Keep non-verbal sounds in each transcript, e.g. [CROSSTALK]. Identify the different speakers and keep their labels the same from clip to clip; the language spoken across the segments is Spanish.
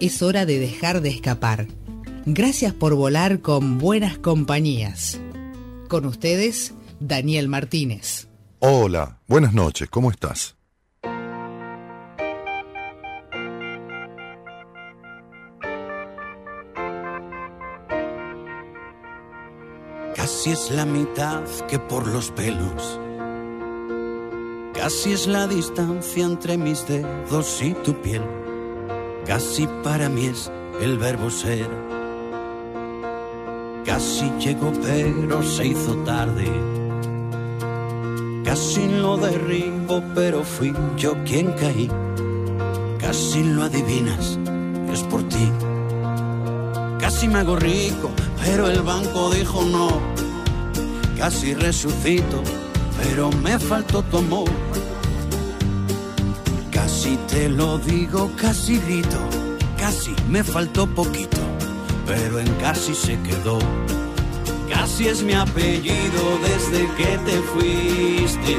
Speaker 1: Es hora de dejar de escapar. Gracias por volar con buenas compañías. Con ustedes, Daniel Martínez.
Speaker 2: Hola, buenas noches, ¿cómo estás?
Speaker 3: Casi es la mitad que por los pelos. Casi es la distancia entre mis dedos y tu piel. Casi para mí es el verbo ser. Casi llegó pero se hizo tarde. Casi lo derribo pero fui yo quien caí. Casi lo adivinas, es por ti. Casi me hago rico, pero el banco dijo no. Casi resucito, pero me faltó tu amor. Casi te lo digo, casi grito, casi me faltó poquito, pero en casi se quedó. Casi es mi apellido desde que te fuiste.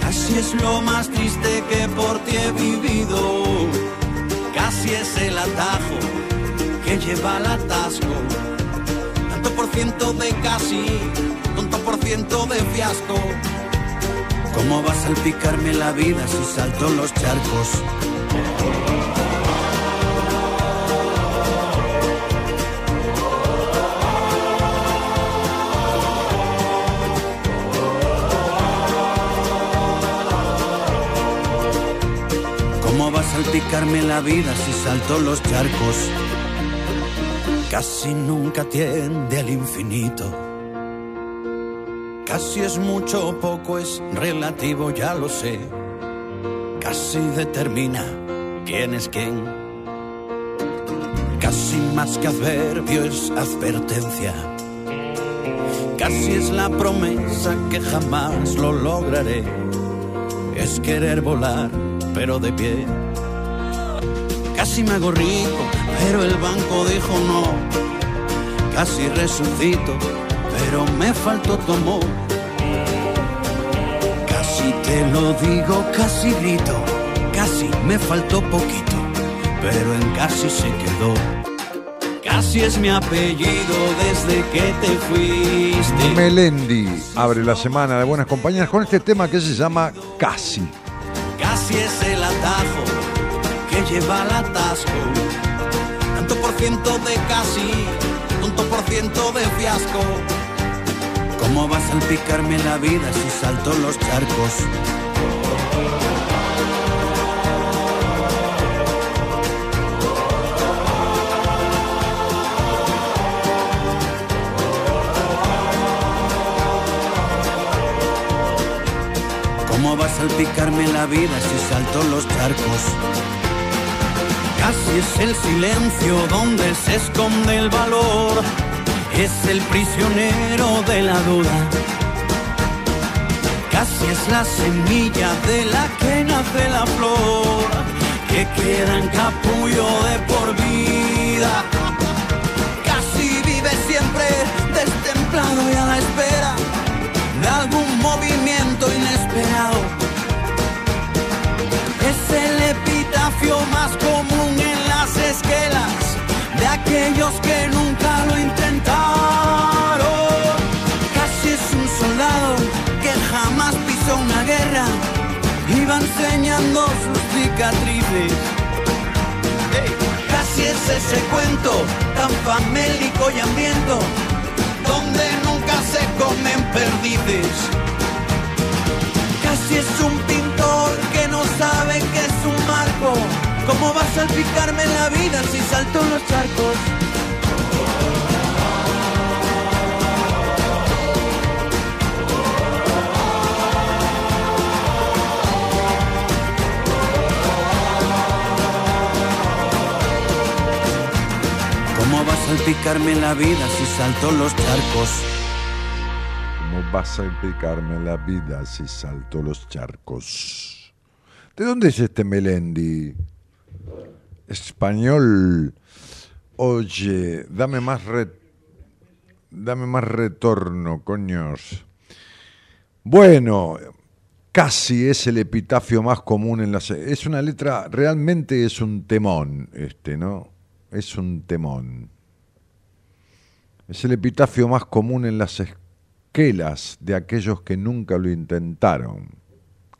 Speaker 3: Casi es lo más triste que por ti he vivido. Casi es el atajo que lleva al atasco. Tanto por ciento de casi, tanto por ciento de fiasco. ¿Cómo vas a salpicarme la vida si salto los charcos? ¿Cómo vas a salpicarme la vida si salto los charcos? Casi nunca tiende al infinito. Casi es mucho o poco, es relativo, ya lo sé. Casi determina quién es quién. Casi más que adverbio es advertencia. Casi es la promesa que jamás lo lograré. Es querer volar, pero de pie. Casi me hago rico, pero el banco dijo no. Casi resucito, pero me faltó tu. Casi te lo digo, casi grito, casi me faltó poquito, pero en casi se quedó. Casi es mi apellido desde que te fuiste.
Speaker 2: Melendi abre la semana de Buenas Compañías con este tema que se llama Casi.
Speaker 3: Casi es el atajo que lleva al atasco. Tanto por ciento de casi, tanto por ciento de fiasco. ¿Cómo vas a salpicarme la vida si salto los charcos? ¿Cómo vas a salpicarme la vida si salto los charcos? Casi es el silencio donde se esconde el valor. Es el prisionero de la duda. Casi es la semilla de la que nace la flor. Que queda en capullo de por vida. Casi vive siempre destemplado y a la espera de algún movimiento inesperado. Es el epitafio más común en las esquelas de aquellos que nunca lo intentaron. Enseñando sus cicatrices. Casi es ese cuento tan famélico y hambriento donde nunca se comen perdices. Casi es un pintor que no sabe que es un marco. ¿Cómo va a salpicarme la vida si salto los charcos? Salpicarme la vida si salto los charcos?
Speaker 2: ¿Cómo va a salpicarme la vida si salto los charcos? ¿De dónde es este Melendi? Español. Oye, dame más dame más retorno, coños. Bueno, casi es el epitafio más común en las... Es una letra, realmente es un temón, este, ¿no? Es un temón. Es el epitafio más común en las esquelas de aquellos que nunca lo intentaron.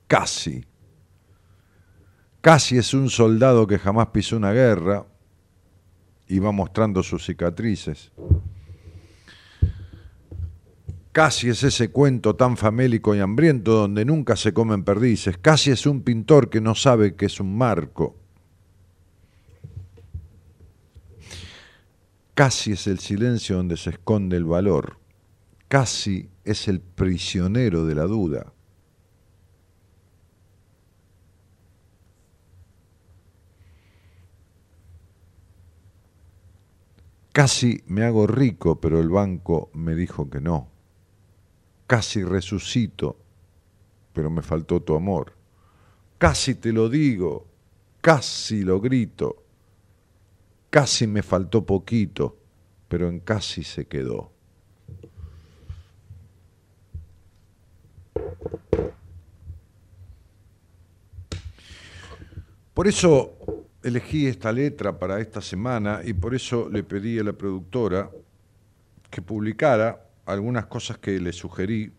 Speaker 2: Casi. Casi es un soldado que jamás pisó una guerra y va mostrando sus cicatrices. Casi es ese cuento tan famélico y hambriento donde nunca se comen perdices. Casi es un pintor que no sabe que es un marco. Casi es el silencio donde se esconde el valor. Casi es el prisionero de la duda. Casi me hago rico, pero el banco me dijo que no casi resucito, pero me faltó tu amor. Casi te lo digo, casi lo grito, casi me faltó poquito, pero en casi se quedó. Por eso elegí esta letra para esta semana y por eso le pedí a la productora que publicara algunas cosas que le sugerí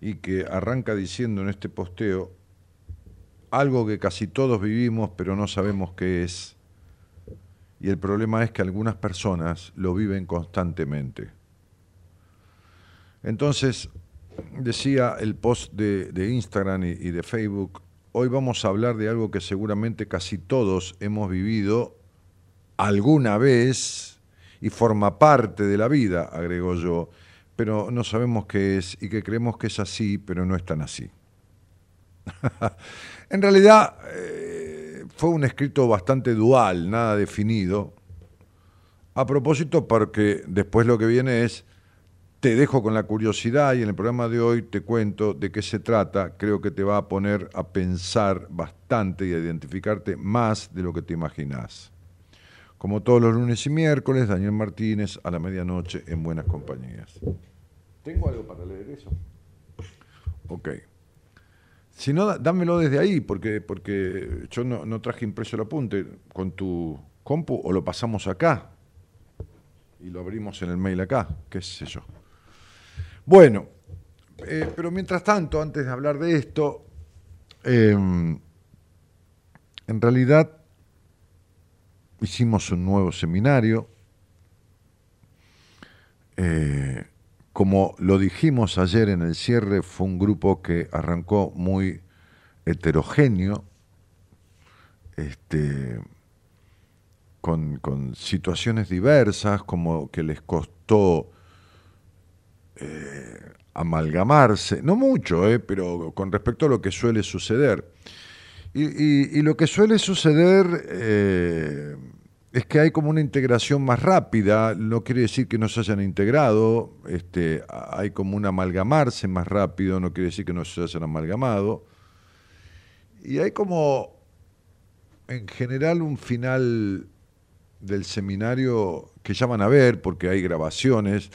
Speaker 2: y que arranca diciendo en este posteo algo que casi todos vivimos pero no sabemos qué es. Y el problema es que algunas personas lo viven constantemente. Entonces, decía el post de, Instagram y, y de Facebook, hoy vamos a hablar de algo que seguramente casi todos hemos vivido alguna vez y forma parte de la vida, agregó yo, pero no sabemos qué es y que creemos que es así, pero no es tan así. [LAUGHS] en realidad eh, fue un escrito bastante dual, nada definido. A propósito, porque después lo que viene es, te dejo con la curiosidad y en el programa de hoy te cuento de qué se trata. Creo que te va a poner a pensar bastante y a identificarte más de lo que te imaginas. Como todos los lunes y miércoles, Daniel Martínez a la medianoche en Buenas Compañías. ¿Tengo algo para leer eso? Ok. Si no, dámelo desde ahí, porque, porque yo no, traje impreso el apunte con tu compu o lo pasamos acá y lo abrimos en el mail acá, qué sé yo. Bueno, eh, pero mientras tanto, antes de hablar de esto, em, en realidad hicimos un nuevo seminario. Eh, como lo dijimos ayer en el cierre, fue un grupo que arrancó muy heterogéneo, este, con, situaciones diversas, como que les costó eh, amalgamarse, no mucho, eh, pero con respecto a lo que suele suceder. Y, lo que suele suceder eh, es que hay como una integración más rápida, no quiere decir que no se hayan integrado, este, hay como un amalgamarse más rápido, no quiere decir que no se hayan amalgamado. Y hay como, en general, un final del seminario que ya van a ver, porque hay grabaciones.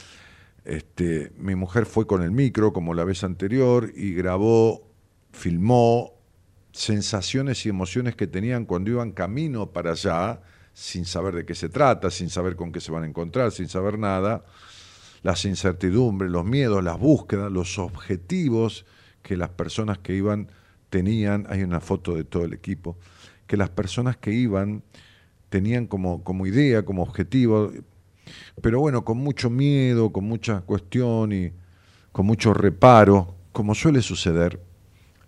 Speaker 2: Este, mi mujer fue con el micro, como la vez anterior, y grabó, filmó sensaciones y emociones que tenían cuando iban camino para allá, sin saber de qué se trata, sin saber con qué se van a encontrar, sin saber nada, las incertidumbres, los miedos, las búsquedas, los objetivos que las personas que iban tenían, hay una foto de todo el equipo, que las personas que iban tenían como, como idea, como objetivo, pero bueno, con mucho miedo, con mucha cuestión y con mucho reparo, como suele suceder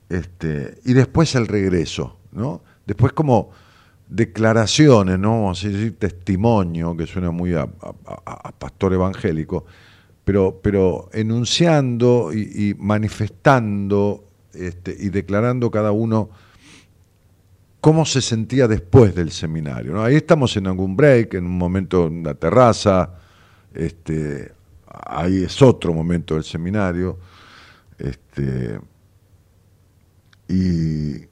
Speaker 2: este, y después el regreso, ¿no? Después como declaraciones, ¿no? Vamos a decir testimonio, que suena muy a, pastor evangélico, pero, pero enunciando y, manifestando este, y declarando cada uno cómo se sentía después del seminario. Ahí estamos en algún break, en un momento en la terraza, este, ahí es otro momento del seminario, este, y,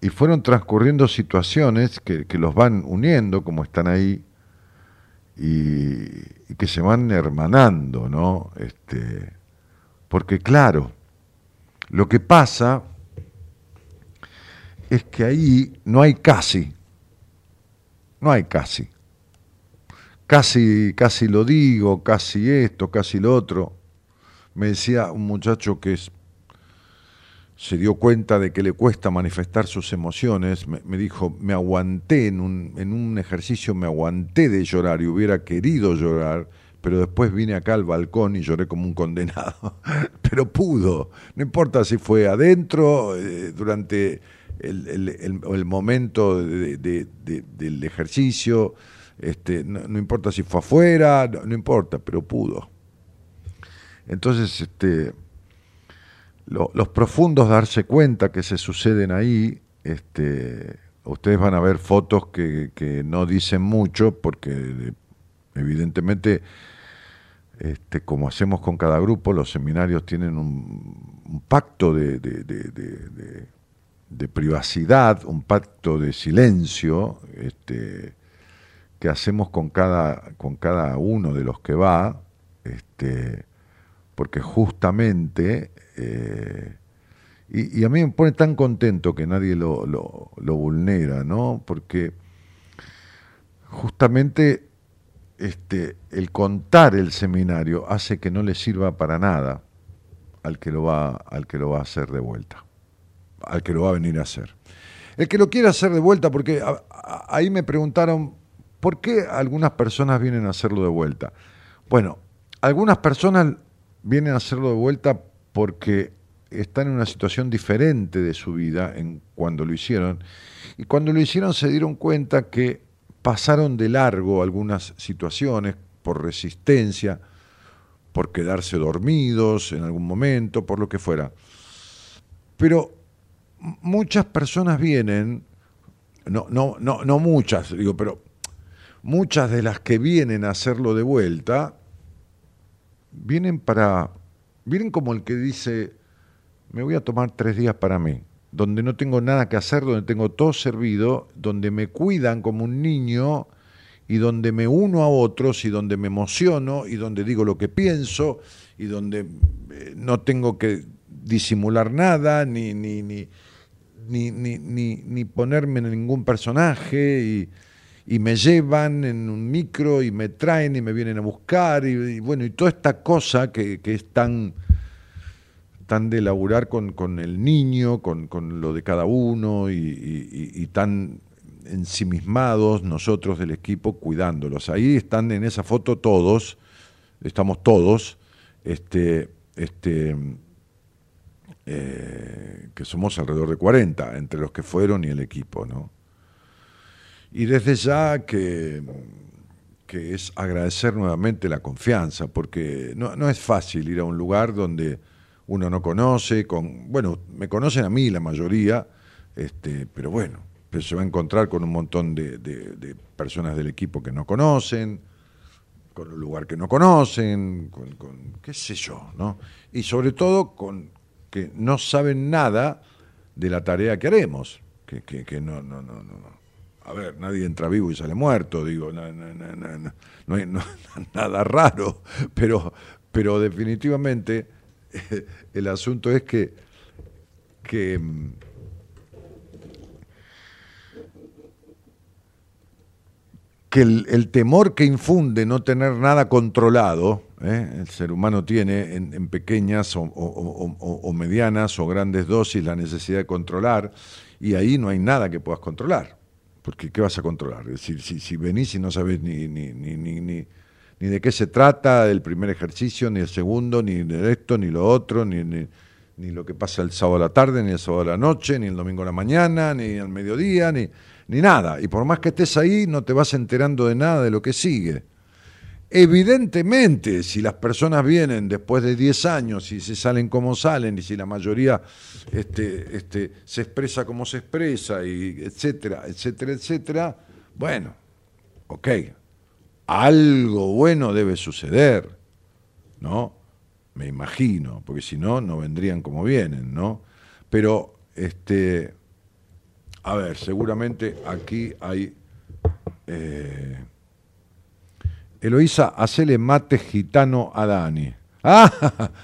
Speaker 2: y fueron transcurriendo situaciones que, que, los van uniendo, como están ahí, y, y, que se van hermanando, ¿no? Este, porque claro, lo que pasa es que ahí no hay casi, no hay casi. Casi, casi lo digo, casi esto, casi lo otro. Me decía un muchacho que es, se dio cuenta de que le cuesta manifestar sus emociones, me, dijo, me aguanté en un, en un ejercicio, me aguanté de llorar y hubiera querido llorar, pero después vine acá al balcón y lloré como un condenado. [LAUGHS] pero pudo, no importa si fue adentro, eh, durante el, el, el, momento de, de, de, del ejercicio, este, no, no, importa si fue afuera, no, no, importa, pero pudo. Entonces, este, lo, los profundos darse cuenta que se suceden ahí, este, ustedes van a ver fotos que, que no dicen mucho, porque evidentemente, este, como hacemos con cada grupo, los seminarios tienen un, pacto de, de de privacidad, un pacto de silencio este, que hacemos con cada, con cada uno de los que va, este, porque justamente, eh, y, a mí me pone tan contento que nadie lo, lo, vulnera, ¿no? Porque justamente este, el contar el seminario hace que no le sirva para nada al que lo va, al que lo va a hacer de vuelta al que lo va a venir a hacer. El que lo quiera hacer de vuelta, porque ahí me preguntaron, ¿por qué algunas personas vienen a hacerlo de vuelta? Bueno, algunas personas vienen a hacerlo de vuelta porque están en una situación diferente de su vida en cuando lo hicieron. Y cuando lo hicieron se dieron cuenta que pasaron de largo algunas situaciones por resistencia, por quedarse dormidos en algún momento, por lo que fuera. Pero muchas personas vienen, no, no, no, no muchas, digo, pero muchas de las que vienen a hacerlo de vuelta, vienen para, vienen como el que dice, me voy a tomar tres días para mí, donde no tengo nada que hacer, donde tengo todo servido, donde me cuidan como un niño y donde me uno a otros y donde me emociono y donde digo lo que pienso y donde eh, no tengo que disimular nada ni, ni, ni, ni ponerme en ningún personaje y, y, me llevan en un micro y me traen y me vienen a buscar y, bueno, y toda esta cosa que, que es tan, tan de laburar con, con el niño, con, con, lo de cada uno y, y tan ensimismados nosotros del equipo cuidándolos. Ahí están en esa foto todos, estamos todos, este, este, eh, que somos alrededor de 40, entre los que fueron y el equipo, ¿no? Y desde ya que, que es agradecer nuevamente la confianza, porque no, no, es fácil ir a un lugar donde uno no conoce, con, bueno, me conocen a mí la mayoría, este, pero bueno, se va a encontrar con un montón de, de, de personas del equipo que no conocen, con un lugar que no conocen, con, con, qué sé yo, ¿no? Y sobre todo con, que no saben nada de la tarea que haremos, que, que, que no, no, no, no. A ver, nadie entra vivo y sale muerto, digo, no, no, no, no, hay [LAUGHS] nada raro, pero, pero definitivamente [LAUGHS] el asunto es que, que que el, temor que infunde no tener nada controlado, ¿eh? el ser humano tiene en, pequeñas o, medianas o grandes dosis la necesidad de controlar, y ahí no hay nada que puedas controlar, porque ¿qué vas a controlar? Es decir, si, si venís y no sabes ni, ni, ni, ni, ni, ni de qué se trata el primer ejercicio, ni el segundo, ni de esto, ni lo otro, ni, ni, ni lo que pasa el sábado a la tarde, ni el sábado a la noche, ni el domingo a la mañana, ni al mediodía, ni ni nada. Y por más que estés ahí, no te vas enterando de nada de lo que sigue. Evidentemente, si las personas vienen después de 10 años y se salen como salen, y si la mayoría este, este, se expresa como se expresa, y etcétera, etcétera, etcétera, bueno, ok, algo bueno debe suceder, ¿no? Me imagino, porque si no, no vendrían como vienen, ¿no? Pero, este, a ver, seguramente aquí hay... Eh, Eloísa, hacele mate gitano a Dani. Ah,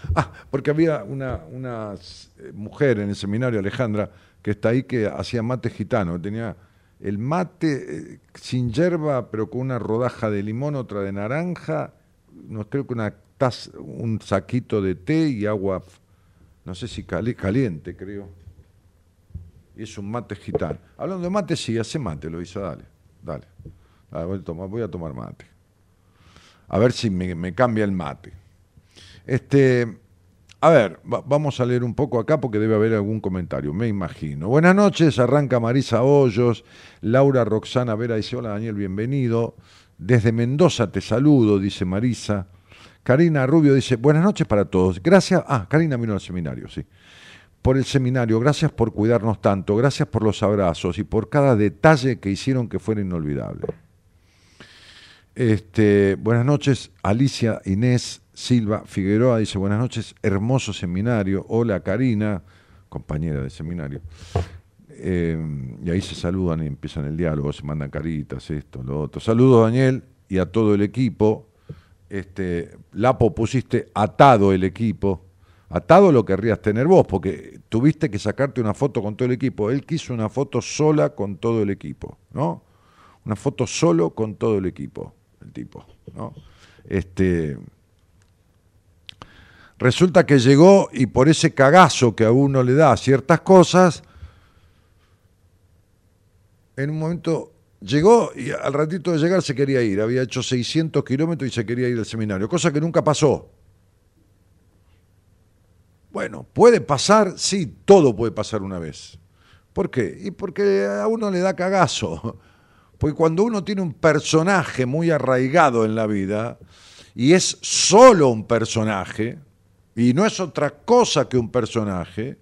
Speaker 2: [LAUGHS] ah, porque había una, una, eh, mujer en el seminario, Alejandra, que está ahí, que hacía mate gitano. Tenía el mate eh, sin yerba, pero con una rodaja de limón, otra de naranja, no creo que una un saquito de té y agua, no sé si caliente, creo. Y es un mate gitano. Hablando de mate, sí, hace mate, Eloísa, dale, dale. voy a tomar mate a ver si me, cambia el mate. Este, a ver, vamos a leer un poco acá porque debe haber algún comentario, me imagino. Buenas noches, arranca Marisa Hoyos, Laura Roxana Vera dice, hola Daniel, bienvenido. Desde Mendoza te saludo, dice Marisa. Karina Rubio dice, buenas noches para todos. Gracias, ah, Karina vino al seminario, sí. Por el seminario, gracias por cuidarnos tanto, gracias por los abrazos y por cada detalle que hicieron que fuera inolvidable. Este, buenas noches, Alicia Inés Silva Figueroa dice buenas noches, hermoso seminario. Hola Karina, compañera de seminario. Eh, y ahí se saludan y empiezan el diálogo, se mandan caritas, esto, lo otro. Saludos Daniel y a todo el equipo. Este, Lapo pusiste atado el equipo. Atado lo querrías tener vos, porque tuviste que sacarte una foto con todo el equipo. Él quiso una foto sola con todo el equipo, ¿no? Una foto solo con todo el equipo el tipo, ¿no? Este, resulta que llegó y por ese cagazo que a uno le da ciertas cosas, en un momento llegó y al ratito de llegar se quería ir. Había hecho 600 kilómetros y se quería ir al seminario, cosa que nunca pasó. Bueno, puede pasar, sí, todo puede pasar una vez. ¿Por qué? Y porque a uno le da cagazo. Porque cuando uno tiene un personaje muy arraigado en la vida, y es solo un personaje, y no es otra cosa que un personaje,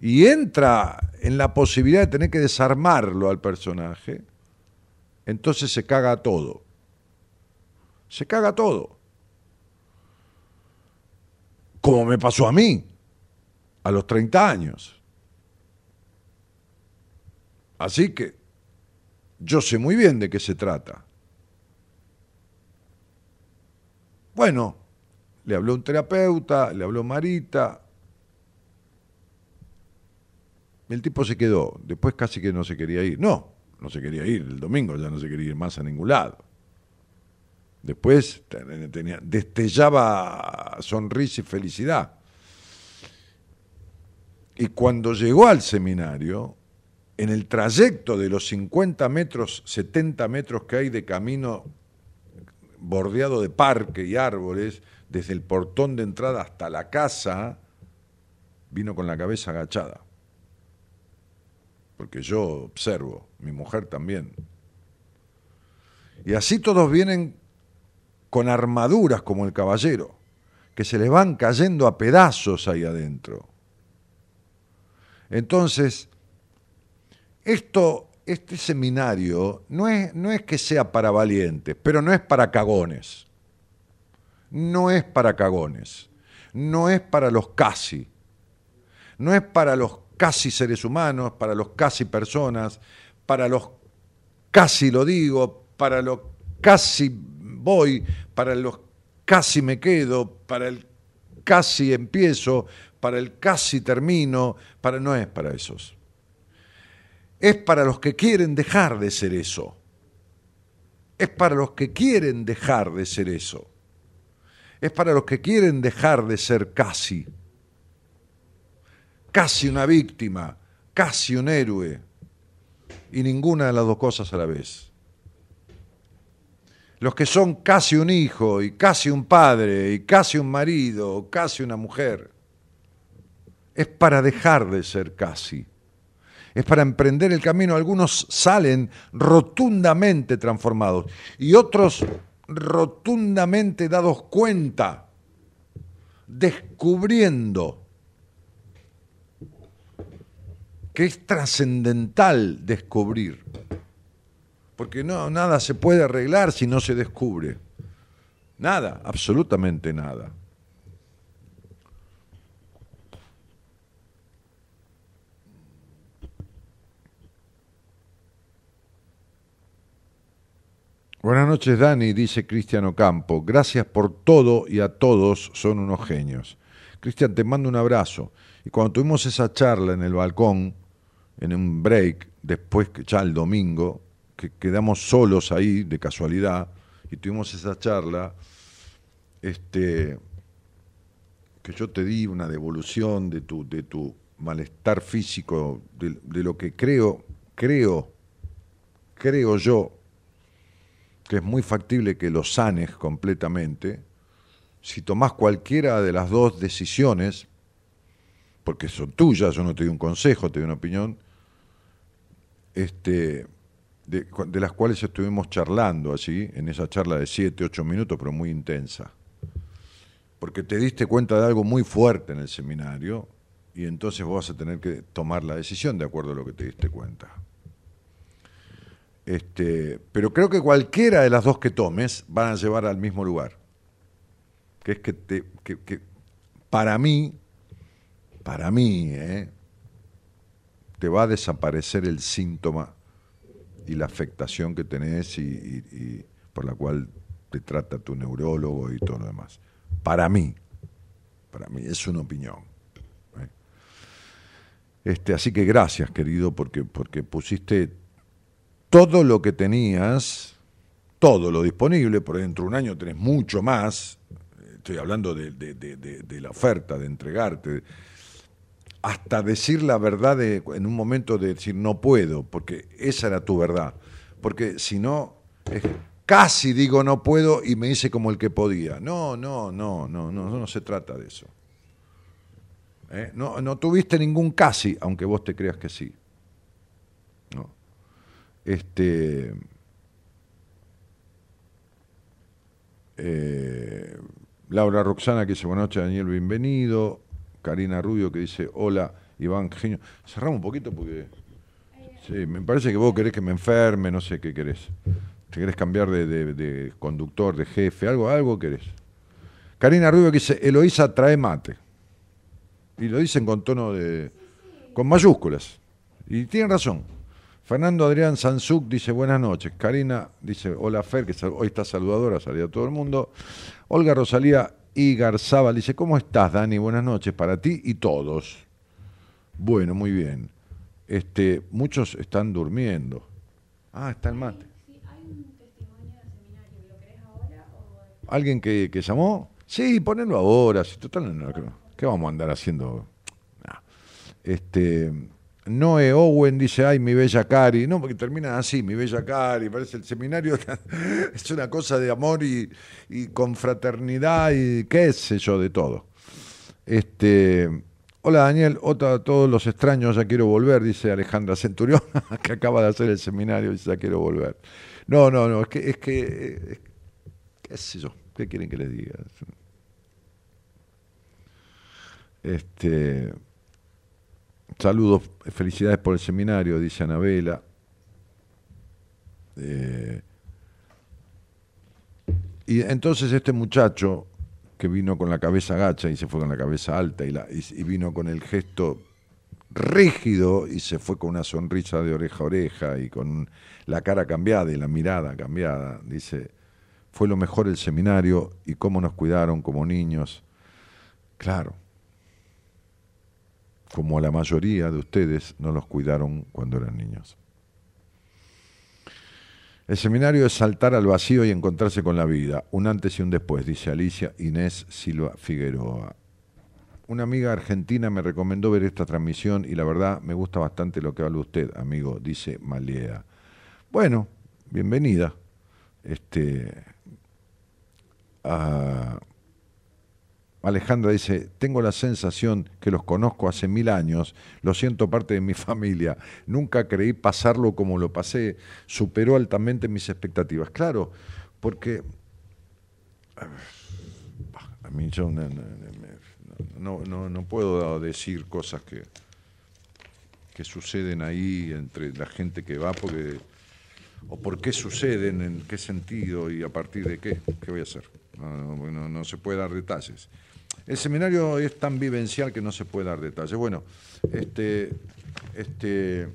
Speaker 2: y entra en la posibilidad de tener que desarmarlo al personaje, entonces se caga todo. Se caga todo. Como me pasó a mí, a los 30 años. Así que yo sé muy bien de qué se trata. Bueno, le habló un terapeuta, le habló Marita. El tipo se quedó, después casi que no se quería ir. No, no se quería ir, el domingo ya no se quería ir más a ningún lado. Después tenía, destellaba sonrisa y felicidad. Y cuando llegó al seminario, en el trayecto de los 50 metros, 70 metros que hay de camino bordeado de parque y árboles, desde el portón de entrada hasta la casa, vino con la cabeza agachada. Porque yo observo, mi mujer también. Y así todos vienen con armaduras como el caballero, que se les van cayendo a pedazos ahí adentro. Entonces, esto, este seminario no es, no es que sea para valientes, pero no es para cagones. No es para cagones. No es para los casi. No es para los casi seres humanos, para los casi personas, para los casi lo digo, para los casi voy, para los casi me quedo, para el casi empiezo, para el casi termino, para no es para esos es para los que quieren dejar de ser eso. Es para los que quieren dejar de ser eso. Es para los que quieren dejar de ser casi. Casi una víctima, casi un héroe. Y ninguna de las dos cosas a la vez. Los que son casi un hijo y casi un padre y casi un marido o casi una mujer. Es para dejar de ser casi es para emprender el camino. Algunos salen rotundamente transformados y otros rotundamente dados cuenta, descubriendo que es trascendental descubrir, porque no, nada se puede arreglar si no se descubre. Nada, absolutamente nada. Buenas noches, Dani, dice Cristiano Campo. Gracias por todo y a todos son unos genios. Cristian, te mando un abrazo. Y cuando tuvimos esa charla en el balcón, en un break, después ya el domingo, que quedamos solos ahí de casualidad, y tuvimos esa charla, este, que yo te di una devolución de tu, de tu malestar físico, de lo que creo, creo, creo yo, que es muy factible que lo sanes completamente, si tomás cualquiera de las dos decisiones, porque son tuyas, yo no te doy un consejo, te doy una opinión, este, de, las cuales estuvimos charlando allí, en esa charla de siete, ocho minutos, pero muy intensa. Porque te diste cuenta de algo muy fuerte en el seminario y entonces vos vas a tener que tomar la decisión de acuerdo a lo que te diste cuenta. Este, pero creo que cualquiera de las dos que tomes van a llevar al mismo lugar. Que es que, para mí, para mí, ¿eh? te va a desaparecer el síntoma y la afectación que tenés y por la cual te trata tu neurólogo y todo lo demás. Para mí, para mí, es una opinión. ¿eh? Este, así que gracias, querido, porque, porque pusiste todo lo que tenías, todo lo disponible, por dentro de un año tenés mucho más, estoy hablando de, la oferta, de entregarte, hasta decir la verdad en un momento de decir no puedo, porque esa era tu verdad, porque si no, casi digo no puedo y me hice como el que podía. No, no, no, no, no, no se trata de eso. ¿Eh? No, no tuviste ningún casi, aunque vos te creas que sí. Este, eh, Laura Roxana que dice buenas noches Daniel, bienvenido. Karina Rubio que dice hola Iván Genio. Cerramos un poquito porque me parece que vos querés que me enferme, no sé qué querés. Te querés cambiar de, de, de conductor, de jefe, algo, algo querés. Karina Rubio que dice Eloísa trae mate. Y lo dicen con tono de. con mayúsculas. Y tienen razón. Fernando Adrián Sanzuk dice buenas noches. Karina dice hola Fer, que hoy está saludadora, salía a todo el mundo. Olga Rosalía Igarzábal dice, ¿cómo estás, Dani? Buenas noches para ti y todos. Bueno, muy bien. Este, muchos están durmiendo. Ah, está el mate. ¿Alguien que, que, llamó? Sí, ponelo ahora. Si total, no, ¿qué vamos a andar haciendo? Nah. Este, Noé Owen dice, ay, mi bella Cari. No, porque termina así, mi bella Cari. Parece el seminario, [LAUGHS] es una cosa de amor y, y confraternidad y qué sé yo, de todo. Este, hola Daniel, otra todos los extraños, ya quiero volver, dice Alejandra Centurión, [LAUGHS] que acaba de hacer el seminario ya quiero volver. No, no, no, es que, es que, qué sé yo, ¿qué quieren que les diga? Este Saludos, felicidades por el seminario, dice Anabela. Eh, y entonces este muchacho que vino con la cabeza gacha y se fue con la cabeza alta y, y, vino con el gesto rígido y se fue con una sonrisa de oreja a oreja y con la cara cambiada y la mirada cambiada, dice, fue lo mejor el seminario y cómo nos cuidaron como niños. Claro, como la mayoría de ustedes no los cuidaron cuando eran niños. El seminario es saltar al vacío y encontrarse con la vida, un antes y un después, dice Alicia Inés Silva Figueroa. Una amiga argentina me recomendó ver esta transmisión y la verdad me gusta bastante lo que habla usted, amigo, dice Maliea. Bueno, bienvenida. Este, a, Alejandra dice, tengo la sensación que los conozco hace mil años, lo siento parte de mi [LAUGHS] familia, nunca creí pasarlo como lo pasé, superó altamente mis expectativas. Claro, porque A mí yo no, no, no, puedo decir cosas que, que suceden ahí entre la gente que va, porque o por qué suceden, en qué sentido y a partir de qué. ¿Qué voy a hacer? No, no, se puede dar detalles. El seminario es tan vivencial que no se puede dar detalles. Bueno, este, este,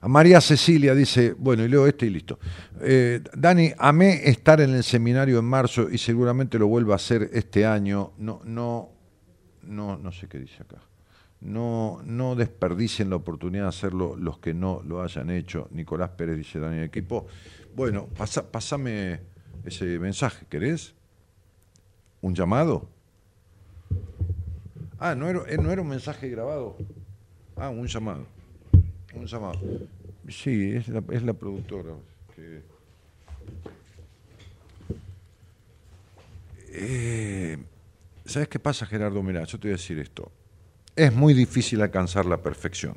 Speaker 2: a María Cecilia dice, bueno, y leo este y listo. Eh, Dani, amé estar en el seminario en marzo y seguramente lo vuelvo a hacer este año. No, no, no, no sé qué dice acá. No, no desperdicien la oportunidad de hacerlo los que no lo hayan hecho. Nicolás Pérez dice, Dani, equipo. Bueno, pasa, pasame ese mensaje, ¿querés? ¿Un llamado? Ah, no era, eh, no era un mensaje grabado. Ah, un llamado. Un llamado. Sí, es la, es la productora. Eh, ¿Sabes qué pasa, Gerardo? Mira, yo te voy a decir esto. Es muy difícil alcanzar la perfección.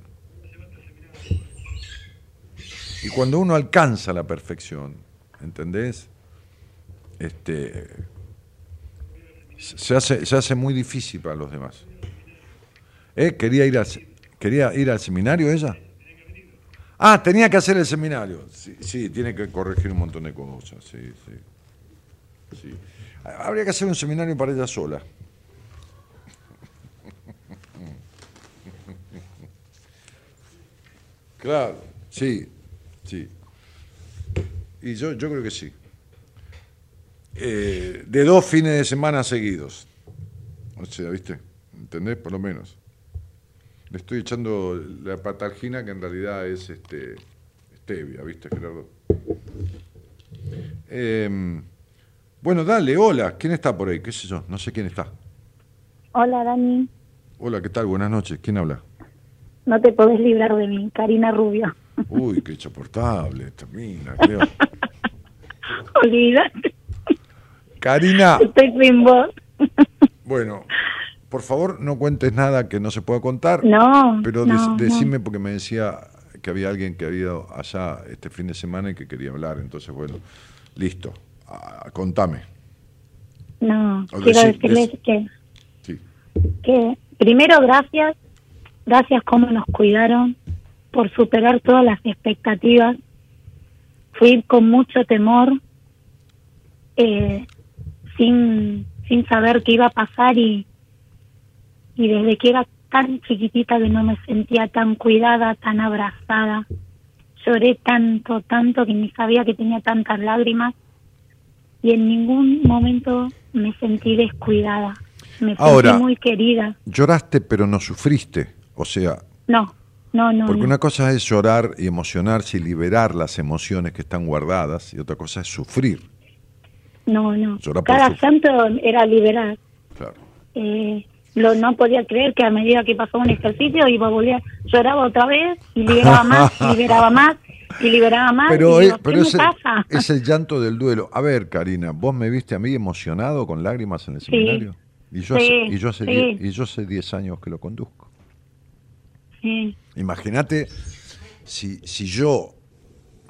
Speaker 2: Y cuando uno alcanza la perfección, ¿entendés? Este, se, hace, se hace muy difícil para los demás. ¿Eh? ¿Quería, ir ¿Quería ir al seminario ella? Ah, tenía que hacer el seminario. Sí, tiene que corregir un montón de cosas. Sí, sí. sí. Habría que hacer un seminario para ella sola. [LAUGHS] Claro, sí, sí. Y yo, yo creo que sí. Eh, de dos fines de semana seguidos. O sea, ¿viste? ¿Entendés? Por lo menos. Le estoy echando la patalgina que en realidad es este stevia, ¿viste, Gerardo? Em, bueno, dale, hola. ¿Quién está por ahí? ¿Qué sé yo? No sé quién está.
Speaker 4: Hola, Dani.
Speaker 2: Hola, ¿qué tal? Buenas noches. ¿Quién habla?
Speaker 4: No te podés librar de mí, Karina Rubio.
Speaker 2: Uy, qué insoportable esta mina, creo. [LAUGHS]
Speaker 4: Olvídate.
Speaker 2: Karina.
Speaker 4: Estoy sin voz.
Speaker 2: Bueno, por favor, no cuentes nada que no se pueda contar.
Speaker 4: No.
Speaker 2: Pero decime, porque me decía que había alguien que había ido allá este fin de semana y que quería hablar. Entonces, bueno, listo. Ah, contame.
Speaker 4: No, quiero decirles que, que primero gracias, gracias cómo nos cuidaron por superar todas las expectativas. Fui con mucho temor, eh, sin, sin saber qué iba a pasar y, y desde que era tan chiquitita que no me sentía tan cuidada, tan abrazada, lloré tanto, tanto que ni sabía que tenía tantas lágrimas y en ningún momento me sentí descuidada. Me sentí muy querida.
Speaker 2: Lloraste pero no sufriste, o sea...
Speaker 4: No, no, no.
Speaker 2: Porque una cosa es llorar y emocionarse y liberar las emociones que están guardadas y otra cosa es sufrir.
Speaker 4: No, no. Cada santo era liberar.
Speaker 2: Claro.
Speaker 4: Eh, lo, no podía creer que a medida que pasó un ejercicio iba a volver, lloraba otra vez y liberaba más, y liberaba más y liberaba más.
Speaker 2: Pero, es, pero es, El, llanto del duelo. A ver, Karina, vos me viste a mí emocionado con lágrimas en el seminario. Y yo, hace, y, yo hace y yo hace 10 años que lo conduzco. Imagínate si, si yo,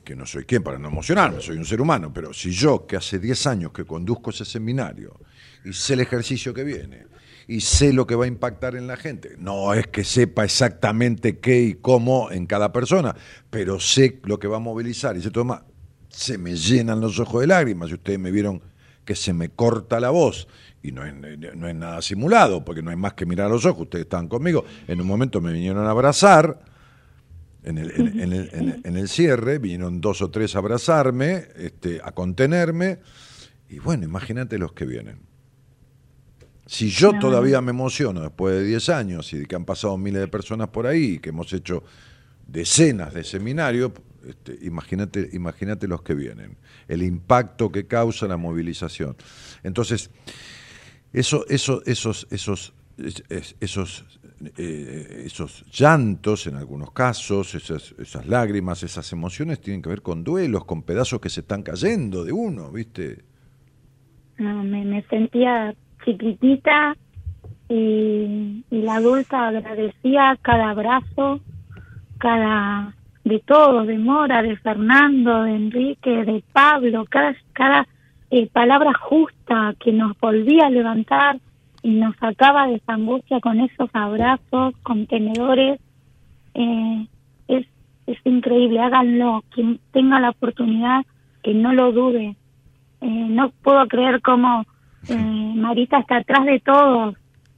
Speaker 2: que no soy quien para no emocionarme, soy un ser humano, pero si yo, que hace 10 años que conduzco ese seminario y sé el ejercicio que viene, y sé lo que va a impactar en la gente. No es que sepa exactamente qué y cómo en cada persona, pero sé lo que va a movilizar. Y se toma, se me llenan los ojos de lágrimas. Y ustedes me vieron que se me corta la voz. Y no es, no es nada simulado, porque no hay más que mirar a los ojos. Ustedes estaban conmigo. En un momento me vinieron a abrazar. En el, en, el, en el, cierre, vinieron dos o tres a abrazarme, este, a contenerme, y bueno, imagínate los que vienen. Si yo todavía me emociono después de 10 años y que han pasado miles de personas por ahí, que hemos hecho decenas de seminarios, este, imagínate, imagínate los que vienen, el impacto que causa la movilización. Entonces, eso, eso, esos, esos, esos, eh, esos llantos en algunos casos, esas, esas lágrimas, esas emociones tienen que ver con duelos, con pedazos que se están cayendo de uno, ¿viste?
Speaker 4: No, me, me sentía chiquitita y, la adulta agradecía cada abrazo, cada de todo, de Mora, de Fernando, de Enrique, de Pablo, cada, cada eh, palabra justa que nos volvía a levantar y nos sacaba de esa angustia con esos abrazos, contenedores. Eh, es, es increíble, háganlo. Quien tenga la oportunidad, que no lo dude. Eh, no puedo creer cómo eh, Marita está atrás de todos,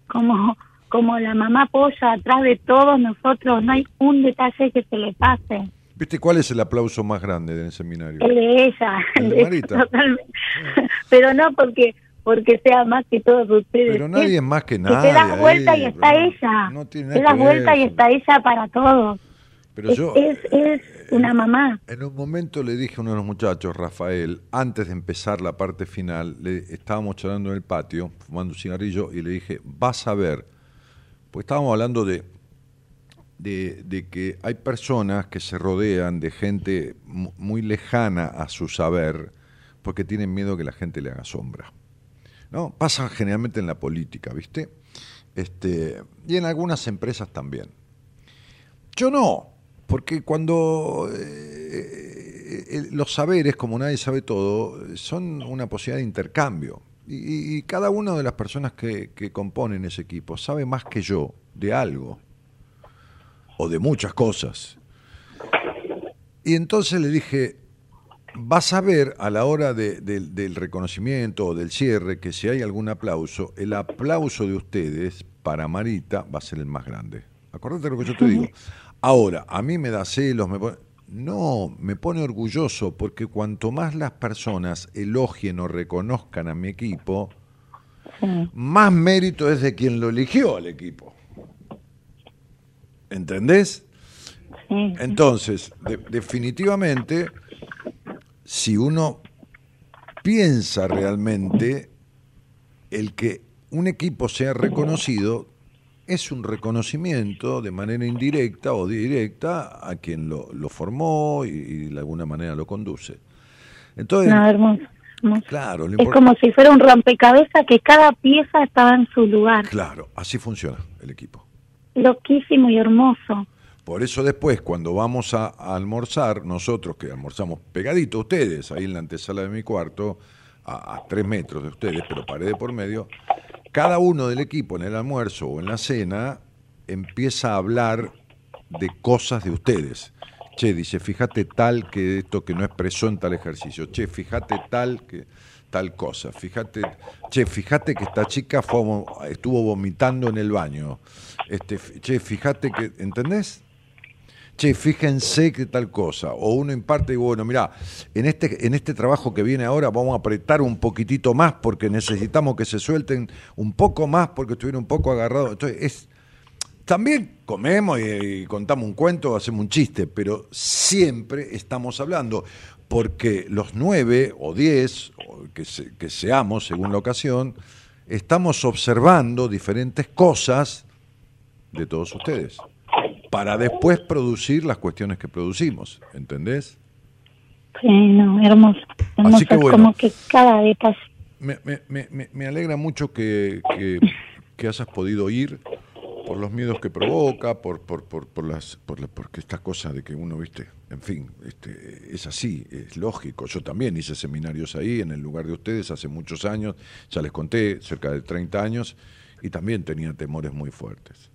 Speaker 4: como, como la mamá polla atrás de todos nosotros. No hay un detalle que se le pase.
Speaker 2: ¿Viste cuál es el aplauso más grande del seminario?
Speaker 4: El de ella. El de [LAUGHS] Marita. Pero no porque porque sea más que todos ustedes.
Speaker 2: Pero nadie es más que nadie.
Speaker 4: te das vuelta y está ella. No tiene te das vuelta y está ella para todos. Pero es, yo, es, es una mamá.
Speaker 2: En un momento le dije a uno de los muchachos, Rafael, antes de empezar la parte final, le estábamos charlando en el patio, fumando un cigarrillo, y le dije, vas a ver, pues estábamos hablando de, de, de que hay personas que se rodean de gente muy lejana a su saber, porque tienen miedo que la gente le haga sombra. ¿No? Pasa generalmente en la política, ¿viste? Este, y en algunas empresas también. Yo no, porque cuando eh, eh, los saberes, como nadie sabe todo, son una posibilidad de intercambio. Y, cada una de las personas que, componen ese equipo sabe más que yo de algo, o de muchas cosas. Y entonces le dije, vas a ver a la hora del reconocimiento o del cierre que si hay algún aplauso, el aplauso de ustedes para Marita va a ser el más grande. Acordate lo que yo te digo. Ahora, a mí me da celos, me no, me pone orgulloso porque cuanto más las personas elogien o reconozcan a mi equipo, más mérito es de quien lo eligió al equipo. ¿Entendés? Entonces, definitivamente si uno piensa realmente el que un equipo sea reconocido es un reconocimiento de manera indirecta o directa a quien lo, formó y, de alguna manera lo conduce.
Speaker 4: Entonces, hermoso, Claro, es como si fuera un rompecabezas que cada pieza estaba en su lugar.
Speaker 2: Claro, así funciona el equipo.
Speaker 4: Loquísimo y hermoso.
Speaker 2: Por eso después, cuando vamos a, almorzar, nosotros que almorzamos pegadito ustedes, ahí en la antesala de mi cuarto, a, tres metros de ustedes, pero pared por medio, cada uno del equipo en el almuerzo o en la cena empieza a hablar de cosas de ustedes. Che, dice, fíjate tal que esto que no expresó en tal ejercicio. Che, fíjate tal que tal cosa. Fíjate, che, fíjate que esta chica estuvo vomitando en el baño. Este, che, fíjate que, ¿entendés? Che, fíjense que tal cosa, o uno imparte y bueno, mira, en este, en este trabajo que viene ahora vamos a apretar un poquitito más porque necesitamos que se suelten un poco más porque estuvieron un poco agarrados. Entonces, es, también comemos y, contamos un cuento, hacemos un chiste, pero siempre estamos hablando, porque los nueve o diez, que seamos según la ocasión, estamos observando diferentes cosas de todos ustedes para después producir las cuestiones que producimos, ¿entendés?
Speaker 4: Sí, no, hermoso. Así que como que cada detalle.
Speaker 2: Me, me, me, me alegra mucho que, que, hayas podido ir por los miedos que provoca, por, por, por, por las, por porque esta cosa de que uno, viste, en fin, este, es así, es lógico. Yo también hice seminarios ahí, en el lugar de ustedes, hace muchos años, ya les conté, cerca de 30 años, y también tenía temores muy fuertes.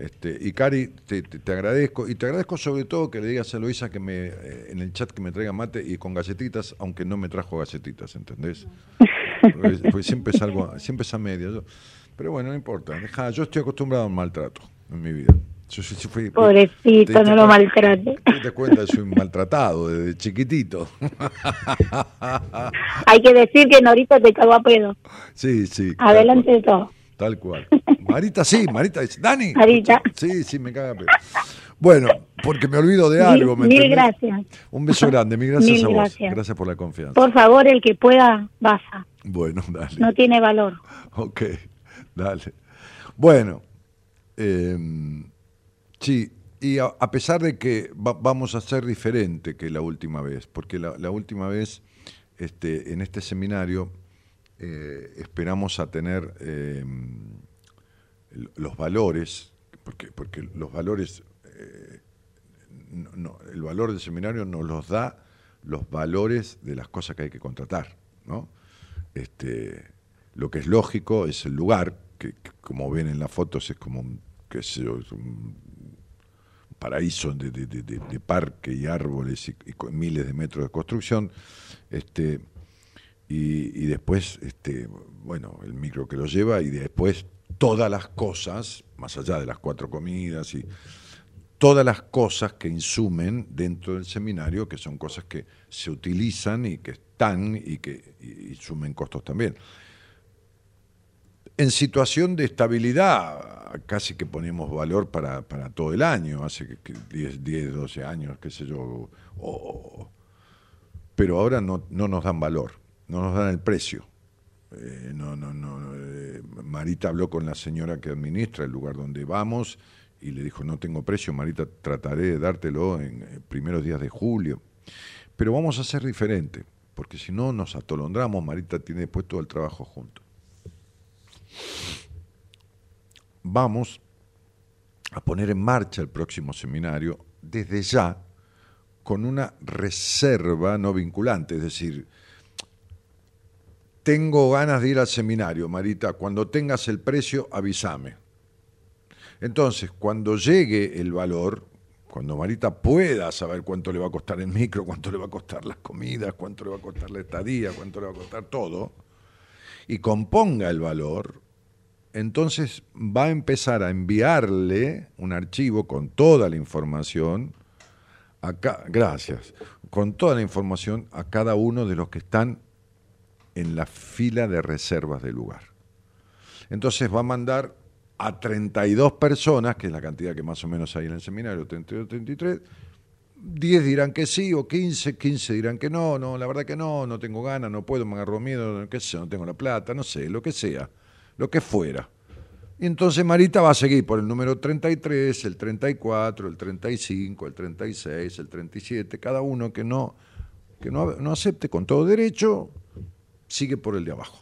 Speaker 2: Este, y Cari, te, agradezco. Y te agradezco sobre todo que le digas a Luisa que me, eh, en el chat que me traiga mate y con galletitas, aunque no me trajo galletitas, ¿entendés? Siempre es algo, siempre es a media. pero bueno, no importa. yo estoy acostumbrado al maltrato en mi vida.
Speaker 4: Pobrecito, no lo maltrate.
Speaker 2: Te, te cuenta, soy maltratado desde chiquitito.
Speaker 4: Hay que decir que Norita te cagó a pedo.
Speaker 2: Sí, sí.
Speaker 4: Adelante de todo.
Speaker 2: Tal cual. Marita, sí, Marita dice, Dani.
Speaker 4: Marita.
Speaker 2: Sí, sí, me caga. Bueno, porque me olvido de algo.
Speaker 4: mil, gracias.
Speaker 2: Un beso grande, mil gracias a vos. Gracias. por la confianza.
Speaker 4: Por favor, el que pueda, baja.
Speaker 2: Bueno, dale.
Speaker 4: No tiene valor.
Speaker 2: Ok, dale. Bueno, em, sí, y a, pesar de que vamos a ser diferente que la última vez, porque la, la última vez este, en este seminario eh, esperamos a tener eh, los valores, porque, porque los valores, eh, el valor del seminario nos los da los valores de las cosas que hay que contratar, ¿no? Este, lo que es lógico es el lugar, que, como ven en las fotos es como un, qué sé un paraíso de, parque y árboles y, miles de metros de construcción. Este, y, después, este, bueno, el micro que lo lleva y después todas las cosas, más allá de las cuatro comidas y todas las cosas que insumen dentro del seminario, que son cosas que se utilizan y que están y que insumen costos también. En situación de estabilidad, casi que ponemos valor para, todo el año, hace 10, 10, 12 años, qué sé yo, pero ahora no, no nos dan valor, no nos dan el precio. Eh, no, no, no. Eh, Marita habló con la señora que administra el lugar donde vamos y le dijo, no tengo precio, Marita, trataré de dártelo en eh, primeros días de julio. Pero vamos a ser diferente, porque si no nos atolondramos, Marita tiene después todo el trabajo junto. Vamos a poner en marcha el próximo seminario desde ya con una reserva no vinculante, es decir, tengo ganas de ir al seminario, Marita, cuando tengas el precio, avísame. Entonces, cuando llegue el valor, cuando Marita pueda saber cuánto le va a costar el micro, cuánto le va a costar las comidas, cuánto le va a costar la estadía, cuánto le va a costar todo, y componga el valor, entonces va a empezar a enviarle un archivo con toda la información, acá, gracias, con toda la información a cada uno de los que están en la fila de reservas del lugar. Entonces va a mandar a 32 personas, que es la cantidad que más o menos hay en el seminario, 32, 33, 10 dirán que sí o 15, 15 dirán que no, no, la verdad que no, no tengo ganas, no puedo, me agarro miedo, qué sé, no tengo la plata, no sé, lo que sea, lo que fuera. Y entonces Marita va a seguir por el número 33, el 34, el 35, el 36, el 37, cada uno que no, que no, no acepte con todo derecho, sigue por el de abajo.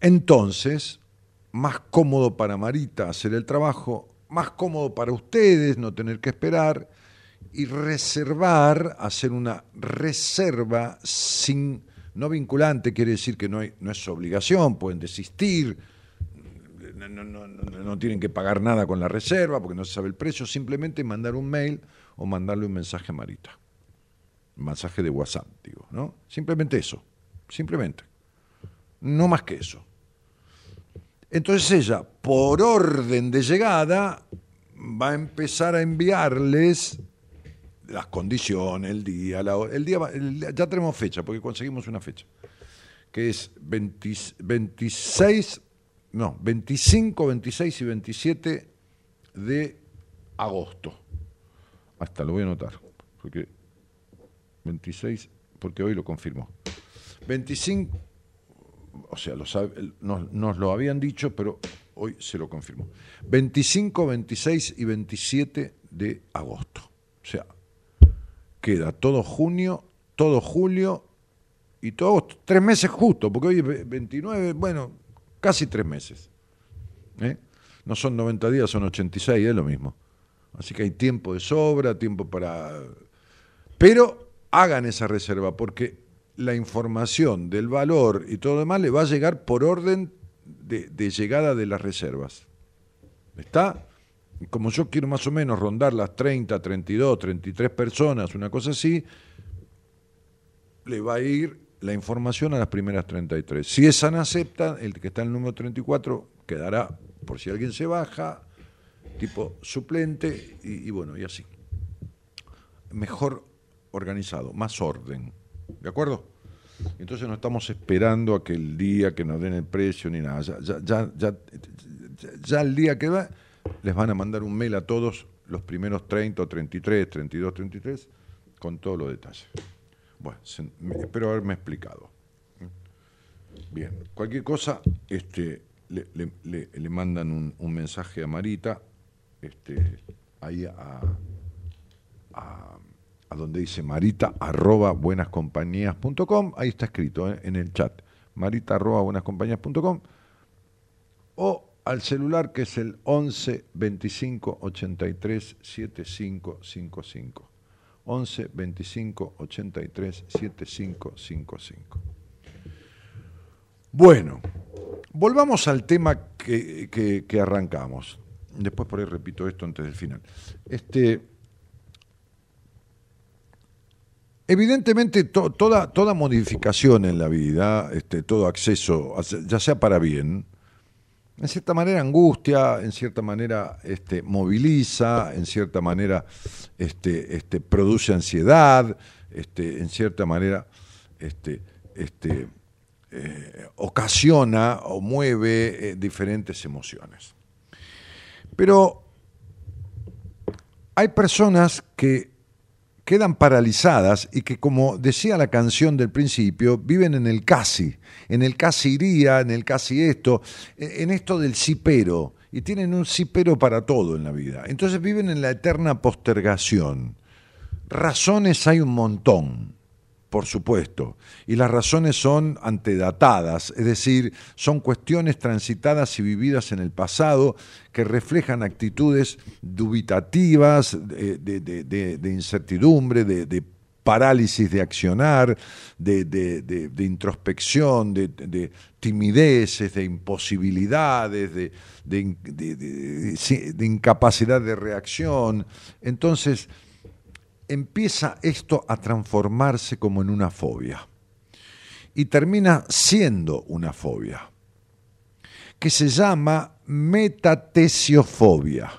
Speaker 2: Entonces, más cómodo para Marita hacer el trabajo, más cómodo para ustedes no tener que esperar y reservar, hacer una reserva sin, no vinculante, quiere decir que no, hay, no es obligación, pueden desistir, no, no, tienen que pagar nada con la reserva porque no se sabe el precio, simplemente mandar un mail o mandarle un mensaje a Marita, un mensaje de WhatsApp, digo, ¿no? Simplemente eso, simplemente, no más que eso. Entonces ella, por orden de llegada, va a empezar a enviarles las condiciones, el día, el día, ya tenemos fecha, porque conseguimos una fecha, que es 26, no, 25, 26 y 27 de agosto. Hasta lo voy a anotar, porque 26, porque hoy lo confirmó. 25, o sea, nos, lo habían dicho, pero hoy se lo confirmó. 25, 26 y 27 de agosto. O sea, queda todo junio, todo julio y todo agosto. Tres meses justo, porque hoy es 29, bueno, casi tres meses. ¿eh? No son 90 días, son 86, es lo mismo. Así que hay tiempo de sobra, tiempo para... Pero hagan esa reserva, porque la información del valor y todo lo demás le va a llegar por orden de, llegada de las reservas. ¿Está? Como yo quiero más o menos rondar las 30, 32, 33 personas, una cosa así, le va a ir la información a las primeras 33. Si esa no acepta, el que está en el número 34 quedará, por si alguien se baja, tipo suplente, y, y bueno, y así. Mejor organizado, más orden. ¿De acuerdo? Entonces no estamos esperando a que el día que nos den el precio ni nada. Ya, ya, ya, ya, el día que va, les van a mandar un mail a todos los primeros 30 o 33, 32, 33, con todos los detalles. Bueno, espero haberme explicado. Bien, cualquier cosa, este, le, le, mandan un, un, mensaje a Marita, este, ahí a, a a donde dice marita arroba buenascompañías.com, ahí está escrito ¿eh? en el chat, marita arroba buenascompañías.com, o al celular que es el 11 25 83 7555. 11 25 83 7555. Bueno, volvamos al tema que, arrancamos. Después por ahí repito esto antes del final. Este, evidentemente toda, toda modificación en la vida, este, todo acceso, ya sea para bien, en cierta manera angustia, en cierta manera este, moviliza, en cierta manera este, produce ansiedad, en cierta manera eh, ocasiona o mueve eh, diferentes emociones. Pero hay personas que quedan paralizadas y que, como decía la canción del principio, viven en el casi, en el casi iría, en el casi esto, en esto del sí pero, y tienen un sí pero para todo en la vida. Entonces viven en la eterna postergación. Razones hay un montón por supuesto, y las razones son antedatadas, es decir, son cuestiones transitadas y vividas en el pasado que reflejan actitudes dubitativas, de, incertidumbre, de, parálisis de accionar, de, introspección, de, timideces, de imposibilidades, de incapacidad de reacción. Entonces, empieza esto a transformarse como en una fobia y termina siendo una fobia que se llama metatesiofobia.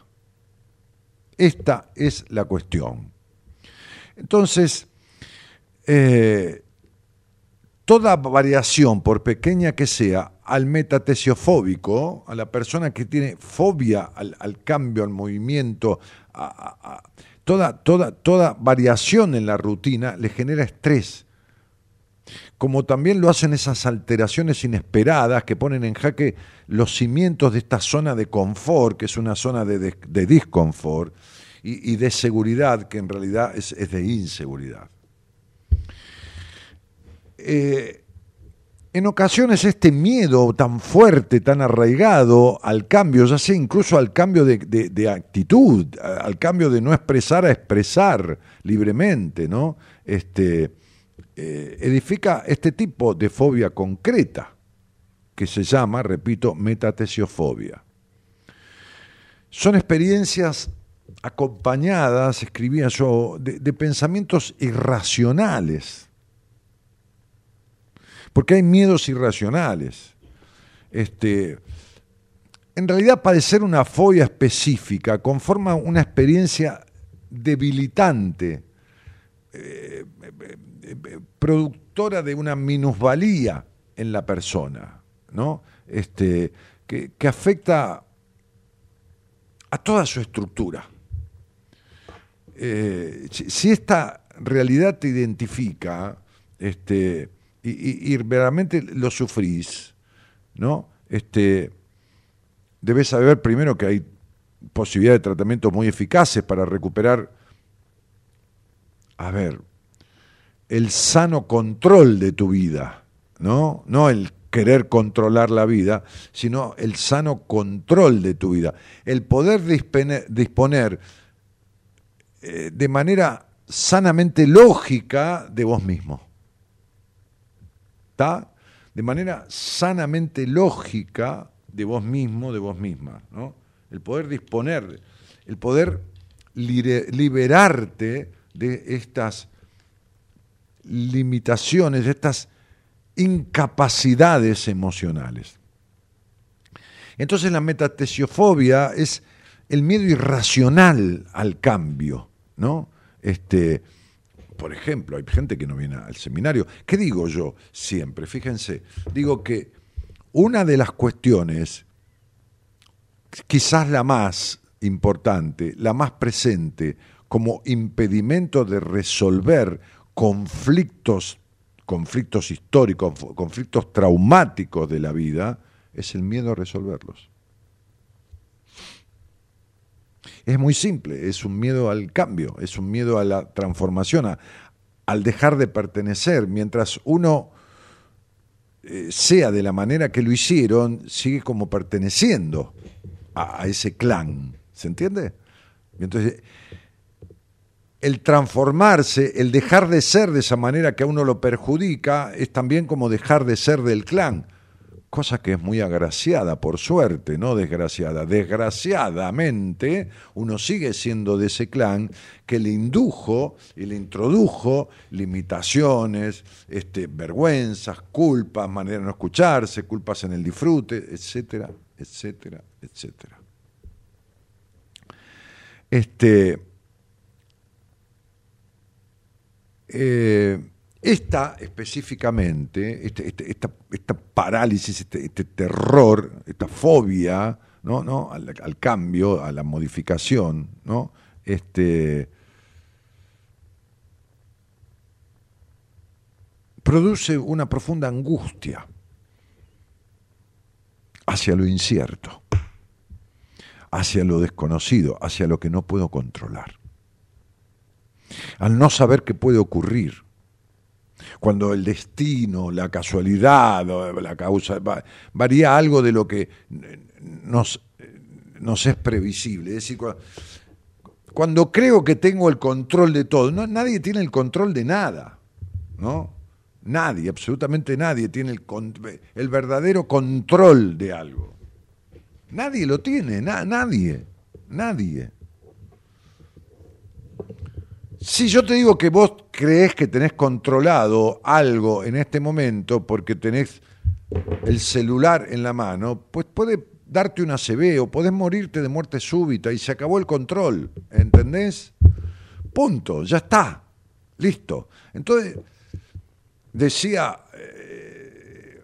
Speaker 2: Esta es la cuestión. Entonces, eh, toda variación, por pequeña que sea, al metatesiofóbico, a la persona que tiene fobia al, cambio, al movimiento, a, toda, toda, toda variación en la rutina le genera estrés. Como también lo hacen esas alteraciones inesperadas que ponen en jaque los cimientos de esta zona de confort, que es una zona de, de, y, de seguridad, que en realidad es, de inseguridad. Eh, en ocasiones este miedo tan fuerte, tan arraigado al cambio, ya sea incluso al cambio de, actitud, al cambio de no expresar a expresar libremente, ¿no? Este, eh, edifica este tipo de fobia concreta, que se llama, repito, metatesiofobia. Son experiencias acompañadas, escribía yo, de pensamientos irracionales porque hay miedos irracionales. Este, en realidad padecer una fobia específica conforma una experiencia debilitante, eh, productora de una minusvalía en la persona, ¿no? Este, que, afecta a toda su estructura. Eh, si, esta realidad te identifica, este, y, verdaderamente lo sufrís, ¿no? Este, debes saber primero que hay posibilidad de tratamientos muy eficaces para recuperar, a ver, el sano control de tu vida, ¿no? No el querer controlar la vida, sino el sano control de tu vida, el poder disponer, eh, de manera sanamente lógica de vos mismo de manera sanamente lógica de vos mismo, de vos misma. ¿no? El poder disponer, el poder liberarte de estas limitaciones, de estas incapacidades emocionales. Entonces la metatesiofobia es el miedo irracional al cambio, ¿no? Este, por ejemplo, hay gente que no viene al seminario. ¿Qué digo yo siempre? Fíjense, digo que una de las cuestiones, quizás la más importante, la más presente como impedimento de resolver conflictos, conflictos históricos, conflictos traumáticos de la vida, es el miedo a resolverlos. Es muy simple, es un miedo al cambio, es un miedo a la transformación, al dejar de pertenecer. Mientras uno eh, sea de la manera que lo hicieron, sigue como perteneciendo a, ese clan. ¿Se entiende? Entonces, el transformarse, el dejar de ser de esa manera que a uno lo perjudica, es también como dejar de ser del clan, cosa que es muy agraciada, por suerte, no desgraciada. Desgraciadamente, uno sigue siendo de ese clan que le indujo y le introdujo limitaciones, este, vergüenzas, culpas, manera de no escucharse, culpas en el disfrute, etcétera, etcétera, etcétera. Este, eh, esta específicamente, este, este, esta, parálisis, este, este, terror, esta fobia ¿no? ¿no? Al, cambio, a la modificación, ¿no? este, produce una profunda angustia hacia lo incierto, hacia lo desconocido, hacia lo que no puedo controlar. Al no saber qué puede ocurrir, cuando el destino, la casualidad, la causa, varía algo de lo que nos, nos es previsible. Es decir, cuando, creo que tengo el control de todo, no, nadie tiene el control de nada, ¿no? Nadie, absolutamente nadie tiene el, el verdadero control de algo. Nadie lo tiene, nadie, nadie. Si yo te digo que vos crees que tenés controlado algo en este momento porque tenés el celular en la mano, pues puede darte una CB o podés morirte de muerte súbita y se acabó el control, ¿entendés? Punto, ya está, listo. Entonces, decía eh,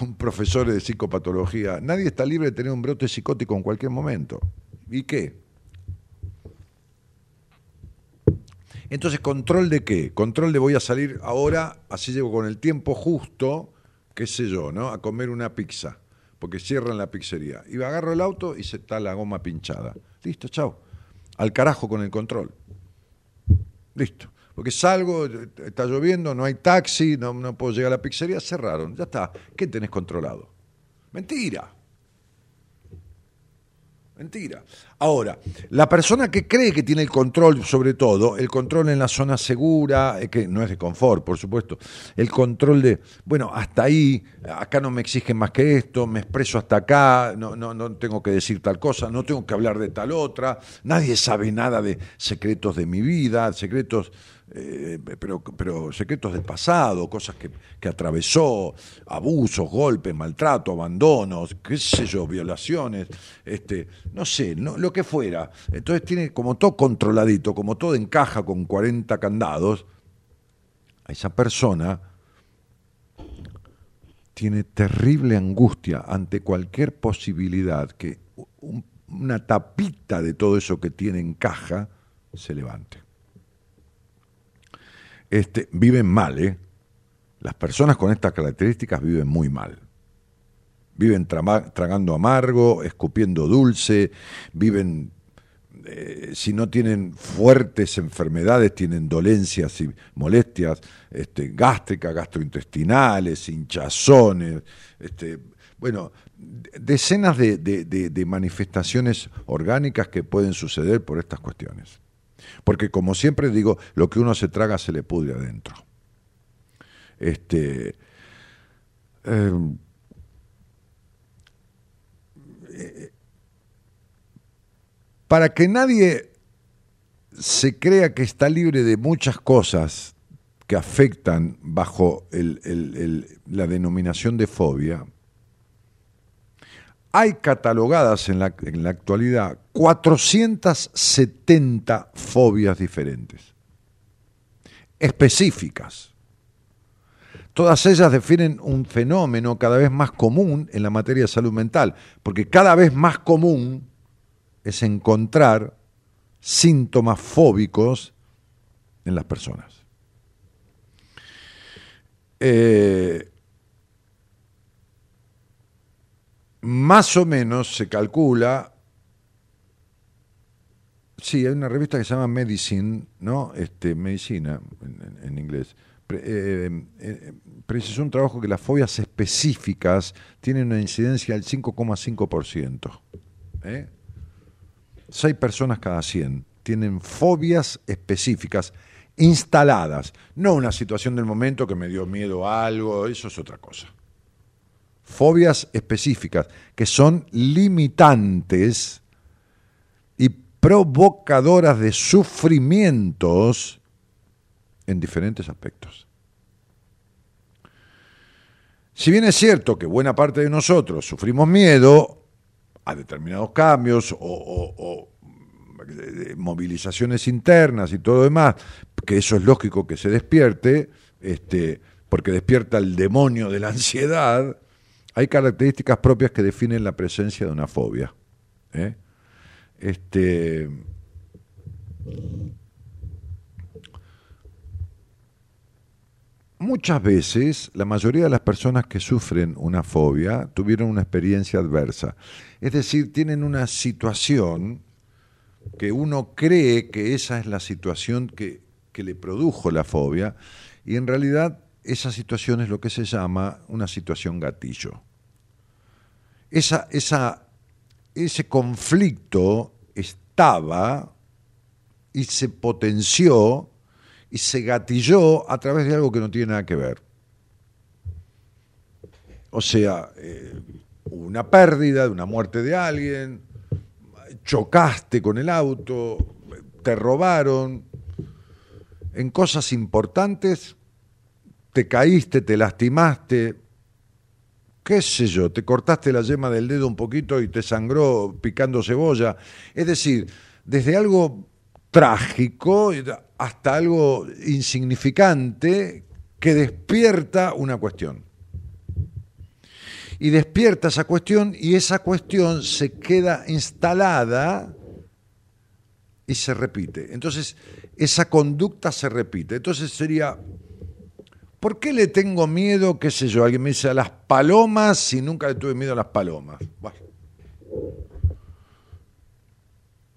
Speaker 2: un profesor de psicopatología, nadie está libre de tener un brote psicótico en cualquier momento. ¿Y qué? Entonces, ¿control de qué? Control de voy a salir ahora, así llego con el tiempo justo, qué sé yo, ¿no? A comer una pizza, porque cierran la pizzería. Y agarro el auto y se está la goma pinchada. Listo, chao. Al carajo con el control. Listo. Porque salgo, está lloviendo, no hay taxi, no, no puedo llegar a la pizzería, cerraron. Ya está. ¿Qué tenés controlado? Mentira. Mentira. Ahora, la persona que cree que tiene el control sobre todo, el control en la zona segura, eh, que no es de confort, por supuesto, el control de, bueno, hasta ahí, acá no me exigen más que esto, me expreso hasta acá, no, no, no tengo que decir tal cosa, no tengo que hablar de tal otra, nadie sabe nada de secretos de mi vida, secretos eh, pero, secretos del pasado, cosas que, atravesó, abusos, golpes, maltrato, abandonos, qué sé yo, violaciones, este, no sé, lo que fuera. Entonces tiene como todo controladito, como todo encaja con 40 candados, a esa persona tiene terrible angustia ante cualquier posibilidad que una tapita de todo eso que tiene en caja se levante este, viven mal, ¿eh? Las personas con estas características viven muy mal. Viven tragando amargo, escupiendo dulce, viven, eh, si no tienen fuertes enfermedades, tienen dolencias y molestias este, gástricas, gastrointestinales, hinchazones, este, bueno, decenas de manifestaciones orgánicas que pueden suceder por estas cuestiones. Porque como siempre digo, lo que uno se traga se le pudre adentro. Este, em, para que nadie se crea que está libre de muchas cosas que afectan bajo la denominación de fobia, hay catalogadas en la, actualidad 470 fobias diferentes, específicas. Todas ellas definen un fenómeno cada vez más común en la materia de salud mental, porque cada vez más común es encontrar síntomas fóbicos en las personas. Eh, más o menos se calcula, sí, hay una revista que se llama Medicine, ¿no? Este, medicina en, inglés. Eh, eh, precisó un trabajo que las fobias específicas tienen una incidencia del 5,5%. ¿eh? Seis personas cada 100 tienen fobias específicas instaladas, no una situación del momento que me dio miedo a algo, eso es otra cosa. Fobias específicas, que son limitantes y provocadoras de sufrimientos en diferentes aspectos. Si bien es cierto que buena parte de nosotros sufrimos miedo a determinados cambios o, movilizaciones internas y todo demás, que eso es lógico que se despierte, este, porque despierta el demonio de la [LAUGHS] ansiedad, hay características propias que definen la presencia de una fobia. ¿eh? Este, Muchas veces la mayoría de las personas que sufren una fobia tuvieron una experiencia adversa. Es decir, tienen una situación que uno cree que esa es la situación que, le produjo la fobia y en realidad esa situación es lo que se llama una situación gatillo. Esa, esa, ese conflicto estaba y se potenció y se gatilló a través de algo que no tiene nada que ver. O sea, eh, una pérdida, de una muerte de alguien, chocaste con el auto, te robaron, en cosas importantes, te caíste, te lastimaste, qué sé yo, te cortaste la yema del dedo un poquito y te sangró picando cebolla. Es decir, desde algo trágico hasta algo insignificante que despierta una cuestión. Y despierta esa cuestión y esa cuestión se queda instalada y se repite. Entonces, esa conducta se repite. Entonces sería, ¿por qué le tengo miedo, qué sé yo? Alguien me dice a las palomas si nunca le tuve miedo a las palomas.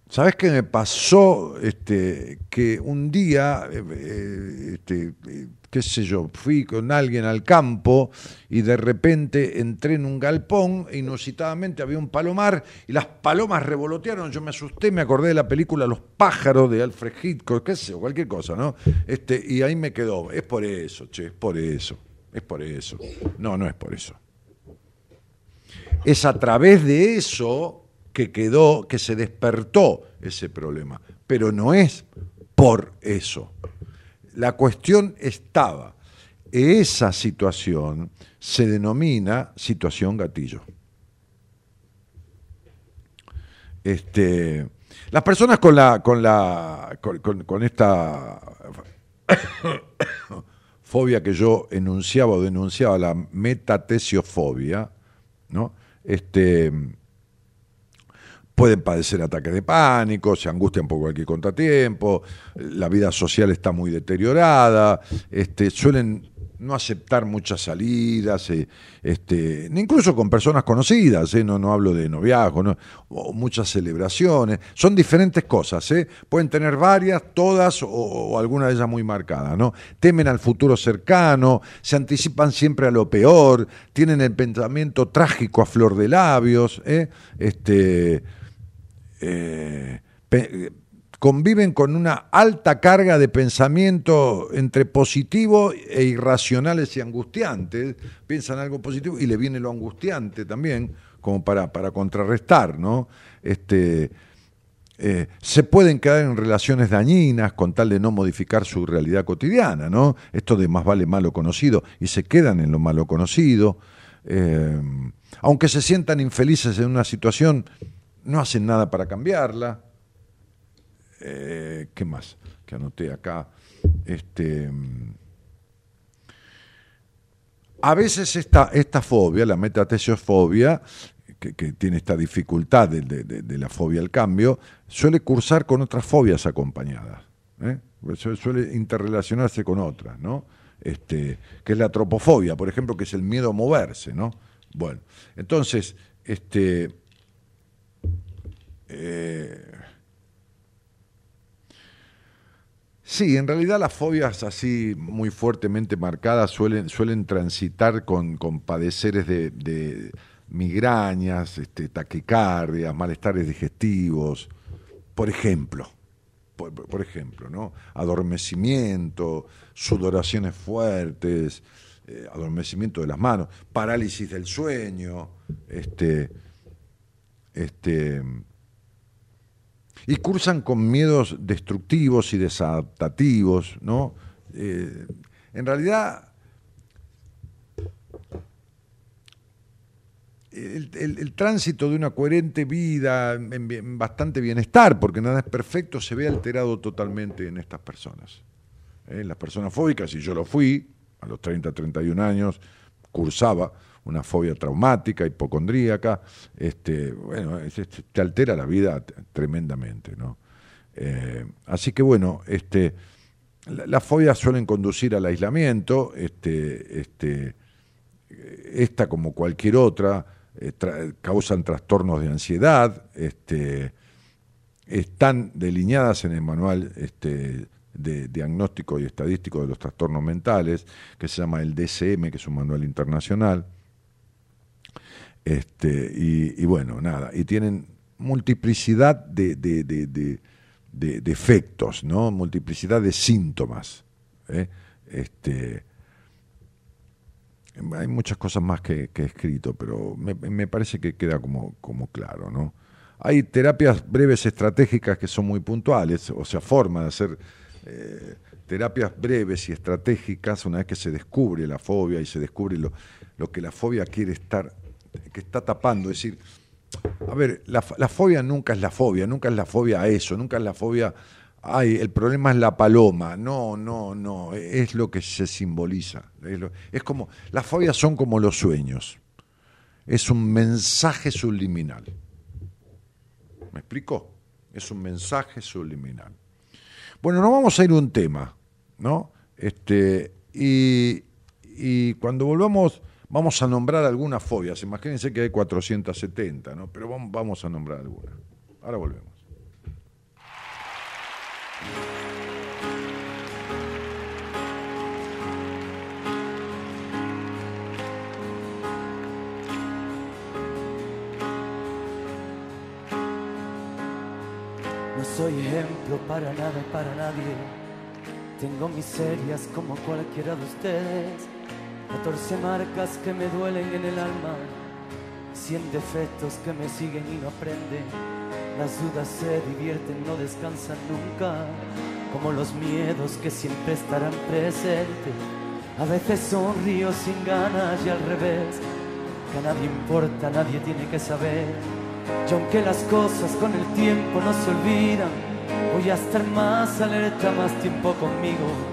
Speaker 2: ¿Sabes qué me pasó? Este, que un día, eh, eh, este, qué sé yo, fui con alguien al campo y de repente entré en un galpón e inusitadamente había un palomar y las palomas revolotearon. Yo me asusté, me acordé de la película Los pájaros de Alfred Hitchcock, qué sé, cualquier cosa, ¿no? Este, y ahí me quedó. Es por eso, che, es por eso, es por eso. No, no es por eso. Es a través de eso que quedó, que se despertó ese problema. Pero no es por eso. La cuestión estaba. Esa situación se denomina situación gatillo. Este, las personas con la con la con, esta [COUGHS] fobia que yo enunciaba o denunciaba, la metatesiofobia, ¿no? Este, pueden padecer ataques de pánico, se angustian por cualquier contratiempo, la vida social está muy deteriorada, este, suelen no aceptar muchas salidas, eh, este, incluso con personas conocidas, eh, no, no hablo de noviazgo, o muchas celebraciones, son diferentes cosas, eh, pueden tener varias, todas o, o, alguna de ellas muy marcadas, ¿no? temen al futuro cercano, se anticipan siempre a lo peor, tienen el pensamiento trágico a flor de labios, este, eh, conviven con una alta carga de pensamiento entre positivo e irracionales y angustiantes, piensan algo positivo y le viene lo angustiante también, como para, para contrarrestar, ¿no? Este, eh, se pueden quedar en relaciones dañinas con tal de no modificar su realidad cotidiana, ¿no? Esto de más vale malo conocido, y se quedan en lo malo conocido. Eh, aunque se sientan infelices en una situación, no hacen nada para cambiarla. Eh, ¿Qué más? Que anoté acá. Este, a veces esta, esta fobia, la metatesiofobia, que, que tiene esta dificultad de, la fobia al cambio, suele cursar con otras fobias acompañadas. ¿eh? Suele interrelacionarse con otras, ¿no? Este, que es la tropofobia, por ejemplo, que es el miedo a moverse, ¿no? Bueno, entonces, este, eh, sí, en realidad las fobias así muy fuertemente marcadas suelen, suelen transitar con, con padeceres de, migrañas, este, taquicardias, malestares digestivos, por ejemplo. Por, ejemplo, ¿no? Adormecimiento, sudoraciones fuertes, eh, adormecimiento de las manos, parálisis del sueño, este, este, y cursan con miedos destructivos y desadaptativos, ¿no? Eh, en realidad, el, tránsito de una coherente vida en, bastante bienestar, porque nada es perfecto, se ve alterado totalmente en estas personas. ¿eh? Las personas fóbicas, y yo lo fui, a los 30, 31 años, cursaba una fobia traumática, hipocondríaca, este, bueno, te altera la vida tremendamente, ¿no? Eh, así que bueno, este, las fobias suelen conducir al aislamiento, este, este, esta como cualquier otra, eh, causan trastornos de ansiedad, este, están delineadas en el manual este, de diagnóstico y estadístico de los trastornos mentales, que se llama el DCM, que es un manual internacional. Este, y, bueno, nada, y tienen multiplicidad de, de, efectos, ¿no? multiplicidad de síntomas. ¿eh? Este, hay muchas cosas más que, he escrito, pero me, parece que queda como, como claro, ¿no? Hay terapias breves estratégicas que son muy puntuales, o sea, forma de hacer eh, terapias breves y estratégicas una vez que se descubre la fobia y se descubre lo, lo que la fobia quiere estar, que está tapando. Es decir, a ver, la, fobia nunca es la fobia, nunca es la fobia a eso, nunca es la fobia ay, el problema es la paloma. No, no, no, es lo que se simboliza. Es, como, las fobias son como los sueños. Es un mensaje subliminal. ¿Me explico? Es un mensaje subliminal. Bueno, nos vamos a ir un tema, ¿no? Este, y cuando volvamos, vamos a nombrar algunas fobias. Imagínense que hay 470, ¿no? Pero vamos, a nombrar algunas. Ahora volvemos.
Speaker 3: No soy ejemplo para nada para nadie. Tengo miserias como cualquiera de ustedes. 14 marcas que me duelen en el alma. 100 defectos que me siguen y no aprenden. Las dudas se divierten, no descansan nunca. Como los miedos que siempre estarán presentes. A veces sonrío sin ganas y al revés. Que a nadie importa, nadie tiene que saber y aunque las cosas con el tiempo no se olvidan, voy a estar más alerta, más tiempo conmigo.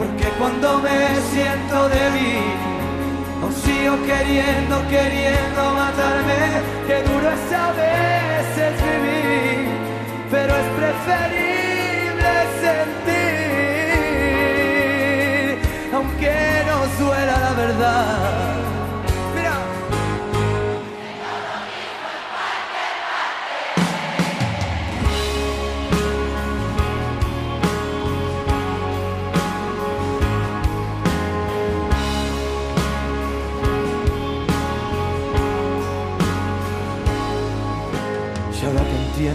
Speaker 3: porque cuando me siento débil, aún sigo queriendo, queriendo matarme, que duro es a veces vivir, pero es preferible sentir, aunque no duela la verdad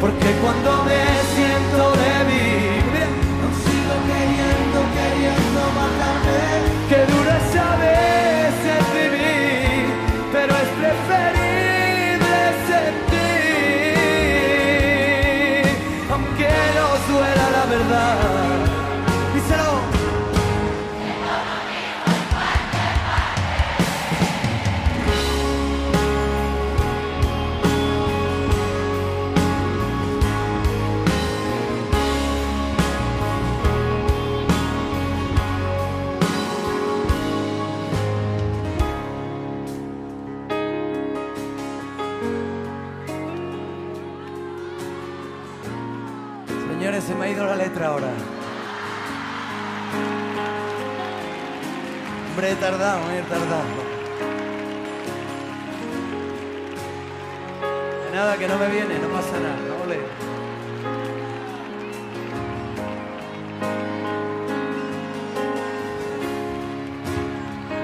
Speaker 3: porque cuando me siento letra ahora. Hombre, he tardado, he tardado. De nada, que no me viene, no pasa nada, no ole.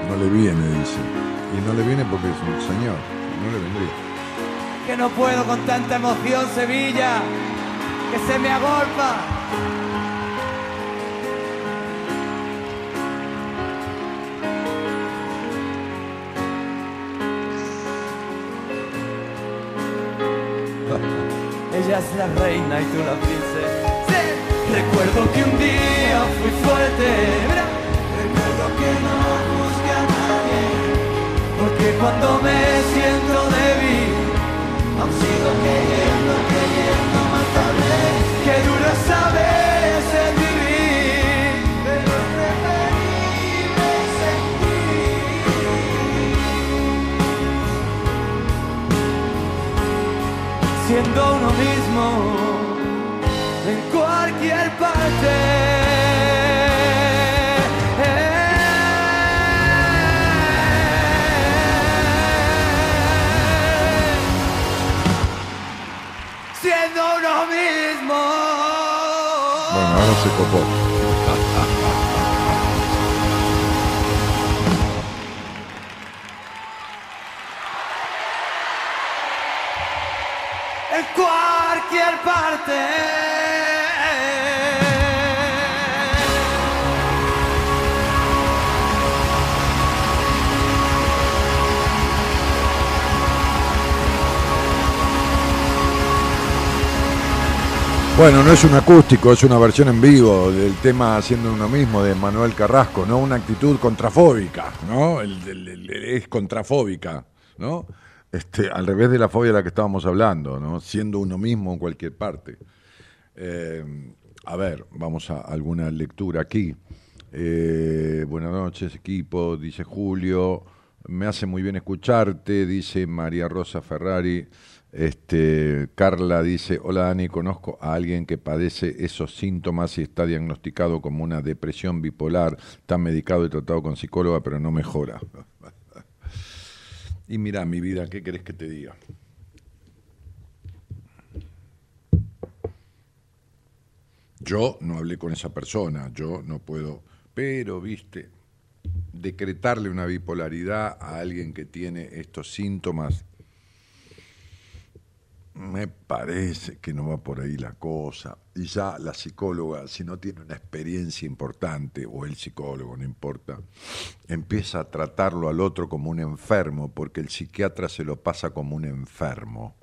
Speaker 2: No le viene, dice. Y no le viene porque es un señor. No le vendría.
Speaker 3: Que no puedo con tanta emoción, Sevilla que se me agolpa. Ella la reina y tú la princesa. Recuerdo que un día fui fuerte. Recuerdo que no busqué a nadie. Porque cuando me siento débil, aún sigo queriendo, queriendo Siendo uno mismo en cualquier parte.
Speaker 2: se copó. Bueno, no es un acústico, es una versión en vivo del tema Haciendo uno mismo de Manuel Carrasco, ¿no? Una actitud contrafóbica, ¿no? es contrafóbica, ¿no? Este, al revés de la fobia de la que estábamos hablando, ¿no? Siendo uno mismo en cualquier parte. Eh, a ver, vamos a alguna lectura aquí. Eh, buenas noches, equipo, dice Julio. Me hace muy bien escucharte, dice María Rosa Ferrari. Este, Carla dice, hola Dani, conozco a alguien que padece esos síntomas y está diagnosticado como una depresión bipolar, está medicado y tratado con psicóloga, pero no mejora. Y mira, mi vida, ¿qué querés que te diga? Yo no hablé con esa persona, yo no puedo, pero, viste, decretarle una bipolaridad a alguien que tiene estos síntomas me parece que no va por ahí la cosa. Y ya la psicóloga, si no tiene una experiencia importante, o el psicólogo, no importa, empieza a tratarlo al otro como un enfermo, porque el psiquiatra se lo pasa como un enfermo.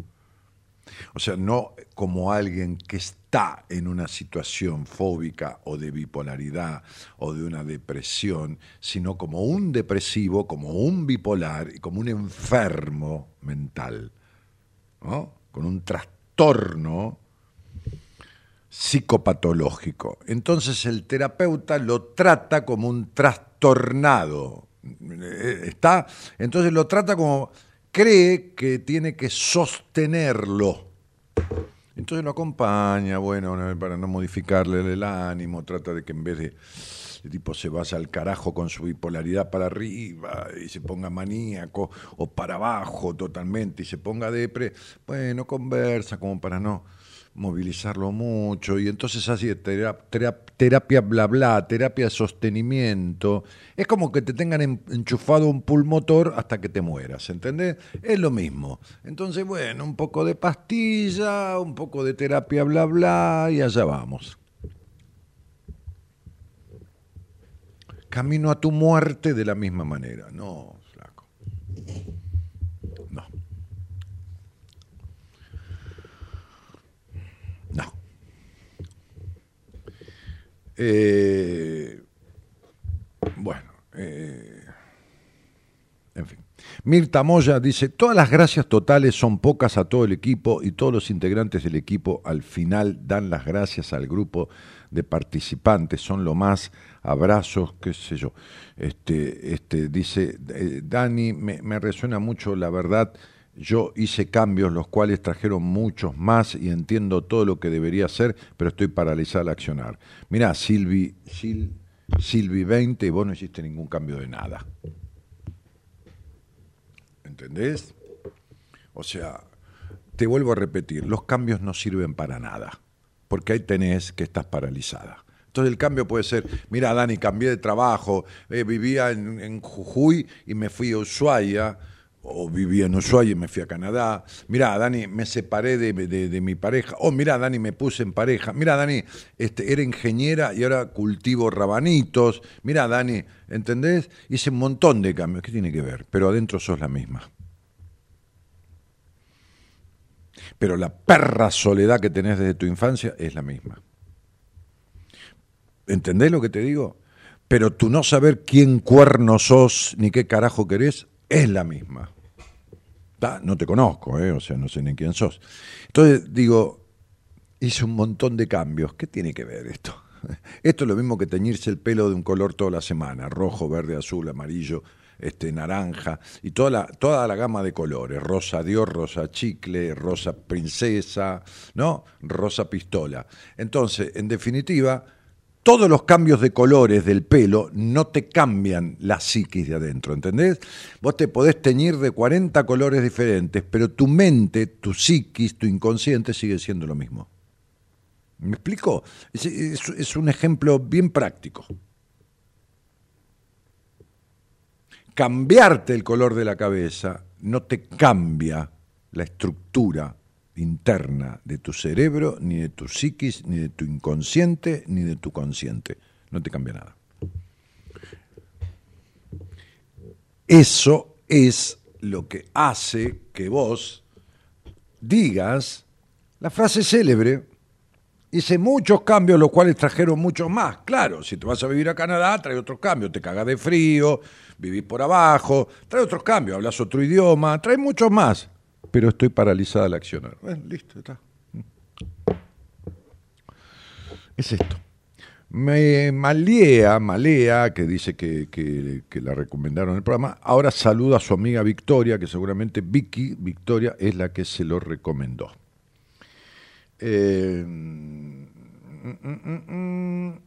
Speaker 2: O sea, no como alguien que está en una situación fóbica o de bipolaridad o de una depresión, sino como un depresivo, como un bipolar y como un enfermo mental. ¿no? con un trastorno psicopatológico. Entonces el terapeuta lo trata como un trastornado. Está, entonces lo trata como cree que tiene que sostenerlo. Entonces lo acompaña, bueno, para no modificarle el ánimo, trata de que en vez de el tipo se vaya al carajo con su bipolaridad para arriba y se ponga maníaco o para abajo totalmente y se ponga depre, bueno, conversa como para no movilizarlo mucho y entonces así terapia, bla bla, terapia de sostenimiento. Es como que te tengan enchufado un pulmotor hasta que te mueras, ¿entendés? Es lo mismo. Entonces, bueno, un poco de pastilla, un poco de terapia bla bla y allá vamos. Camino a tu muerte de la misma manera. No. No. Eh, bueno, eh, en fin. Mirta Moya dice, todas las gracias totales son pocas a todo el equipo y todos los integrantes del equipo al final dan las gracias al grupo de participantes, son lo más, abrazos, qué sé yo. Este, este, dice, eh, Dani, me, me resuena mucho la verdad yo hice cambios los cuales trajeron muchos más y entiendo todo lo que debería hacer, pero estoy paralizada al accionar. Mirá, Silvi, Silvi 20, vos no hiciste ningún cambio de nada. ¿Entendés? O sea, te vuelvo a repetir, los cambios no sirven para nada, porque ahí tenés que estás paralizada. Entonces el cambio puede ser, mira Dani, cambié de trabajo, eh, vivía en, en, Jujuy y me fui a Ushuaia, o vivía en Ushuaia y me fui a Canadá. Mirá, Dani, me separé de, mi pareja. Oh, mirá, Dani, me puse en pareja. Mirá, Dani, este, era ingeniera y ahora cultivo rabanitos. Mirá, Dani, ¿entendés? Hice un montón de cambios. ¿Qué tiene que ver? Pero adentro sos la misma. Pero la perra soledad que tenés desde tu infancia es la misma. ¿Entendés lo que te digo? Pero tú no saber quién cuerno sos ni qué carajo querés es la misma. no te conozco, ¿eh? o sea, no sé ni quién sos. Entonces digo, hice un montón de cambios. ¿Qué tiene que ver esto? [LAUGHS] Esto es lo mismo que teñirse el pelo de un color toda la semana, rojo, verde, azul, amarillo, este, naranja, y toda la, toda la gama de colores, rosa Dios, rosa chicle, rosa princesa, ¿no? Rosa pistola. Entonces, en definitiva, todos los cambios de colores del pelo no te cambian la psiquis de adentro, ¿entendés? Vos te podés teñir de 40 colores diferentes, pero tu mente, tu psiquis, tu inconsciente sigue siendo lo mismo. ¿Me explico? Es, es un ejemplo bien práctico. Cambiarte el color de la cabeza no te cambia la estructura interna de tu cerebro, ni de tu psiquis, ni de tu inconsciente, ni de tu consciente. No te cambia nada. Eso es lo que hace que vos digas la frase célebre, hice muchos cambios, los cuales trajeron muchos más. Claro, si te vas a vivir a Canadá, trae otros cambios, te cagas de frío, vivís por abajo, trae otros cambios, hablas otro idioma, trae muchos más pero estoy paralizada al accionar. Bueno, listo, está. Es esto. Me Malea, Malea, que dice que, la recomendaron en el programa, ahora saluda a su amiga Victoria, que seguramente Vicky Victoria es la que se lo recomendó. Eh, mm, mm, mm,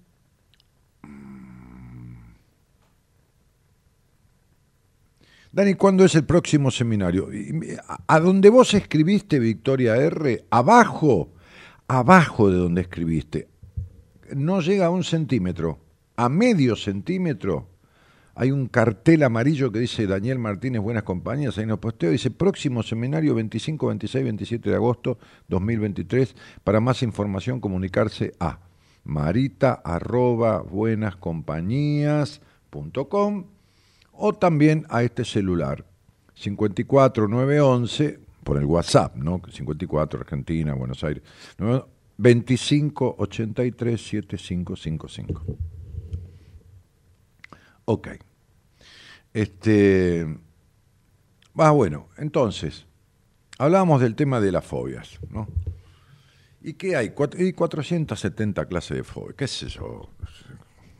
Speaker 2: Dani, ¿cuándo es el próximo seminario? A donde vos escribiste, Victoria R, abajo, abajo de donde escribiste, no llega a un centímetro, a medio centímetro, hay un cartel amarillo que dice Daniel Martínez, buenas compañías, ahí nos posteo, dice próximo seminario 25, 26, 27 de agosto 2023, para más información comunicarse a marita arroba o también a este celular 54911 por el WhatsApp, ¿no? 54 Argentina, Buenos Aires. 2583 7555. Ok. Este. Ah, bueno, entonces, hablábamos del tema de las fobias, ¿no? ¿Y qué hay? Y 470 clases de fobias, qué sé yo.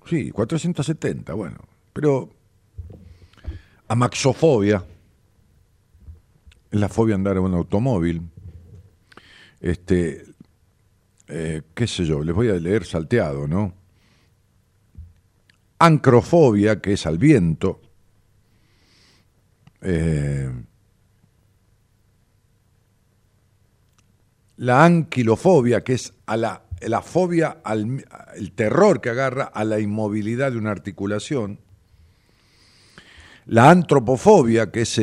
Speaker 2: Sí, 470, bueno. Pero Amaxofobia, la fobia andar en un automóvil. Este, eh, qué sé yo, les voy a leer salteado, ¿no? Ancrofobia, que es al viento. Eh, la anquilofobia, que es a la, la fobia, al el terror que agarra a la inmovilidad de una articulación, la antropofobia, que es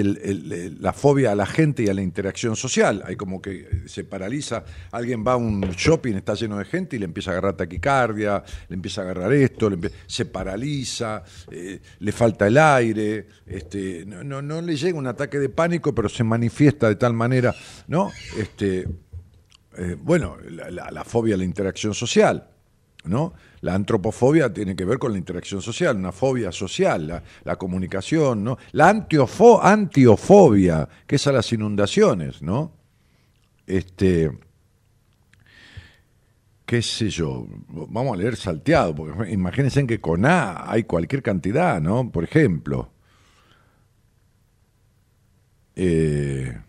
Speaker 2: la fobia a la gente y a la interacción social. Hay como que se paraliza, alguien va a un shopping, está lleno de gente y le empieza a agarrar taquicardia, le empieza a agarrar esto, se paraliza, eh, le falta el aire, este, no, no, le llega un ataque de pánico, pero se manifiesta de tal manera, ¿no? Este, eh, bueno, la fobia a la interacción social, ¿no? La antropofobia tiene que ver con la interacción social, una fobia social, la, comunicación, ¿no? La antiofobia, que es a las inundaciones, ¿no? Este, qué sé yo, vamos a leer salteado, porque imagínense que con A hay cualquier cantidad, ¿no? Por ejemplo. Eh,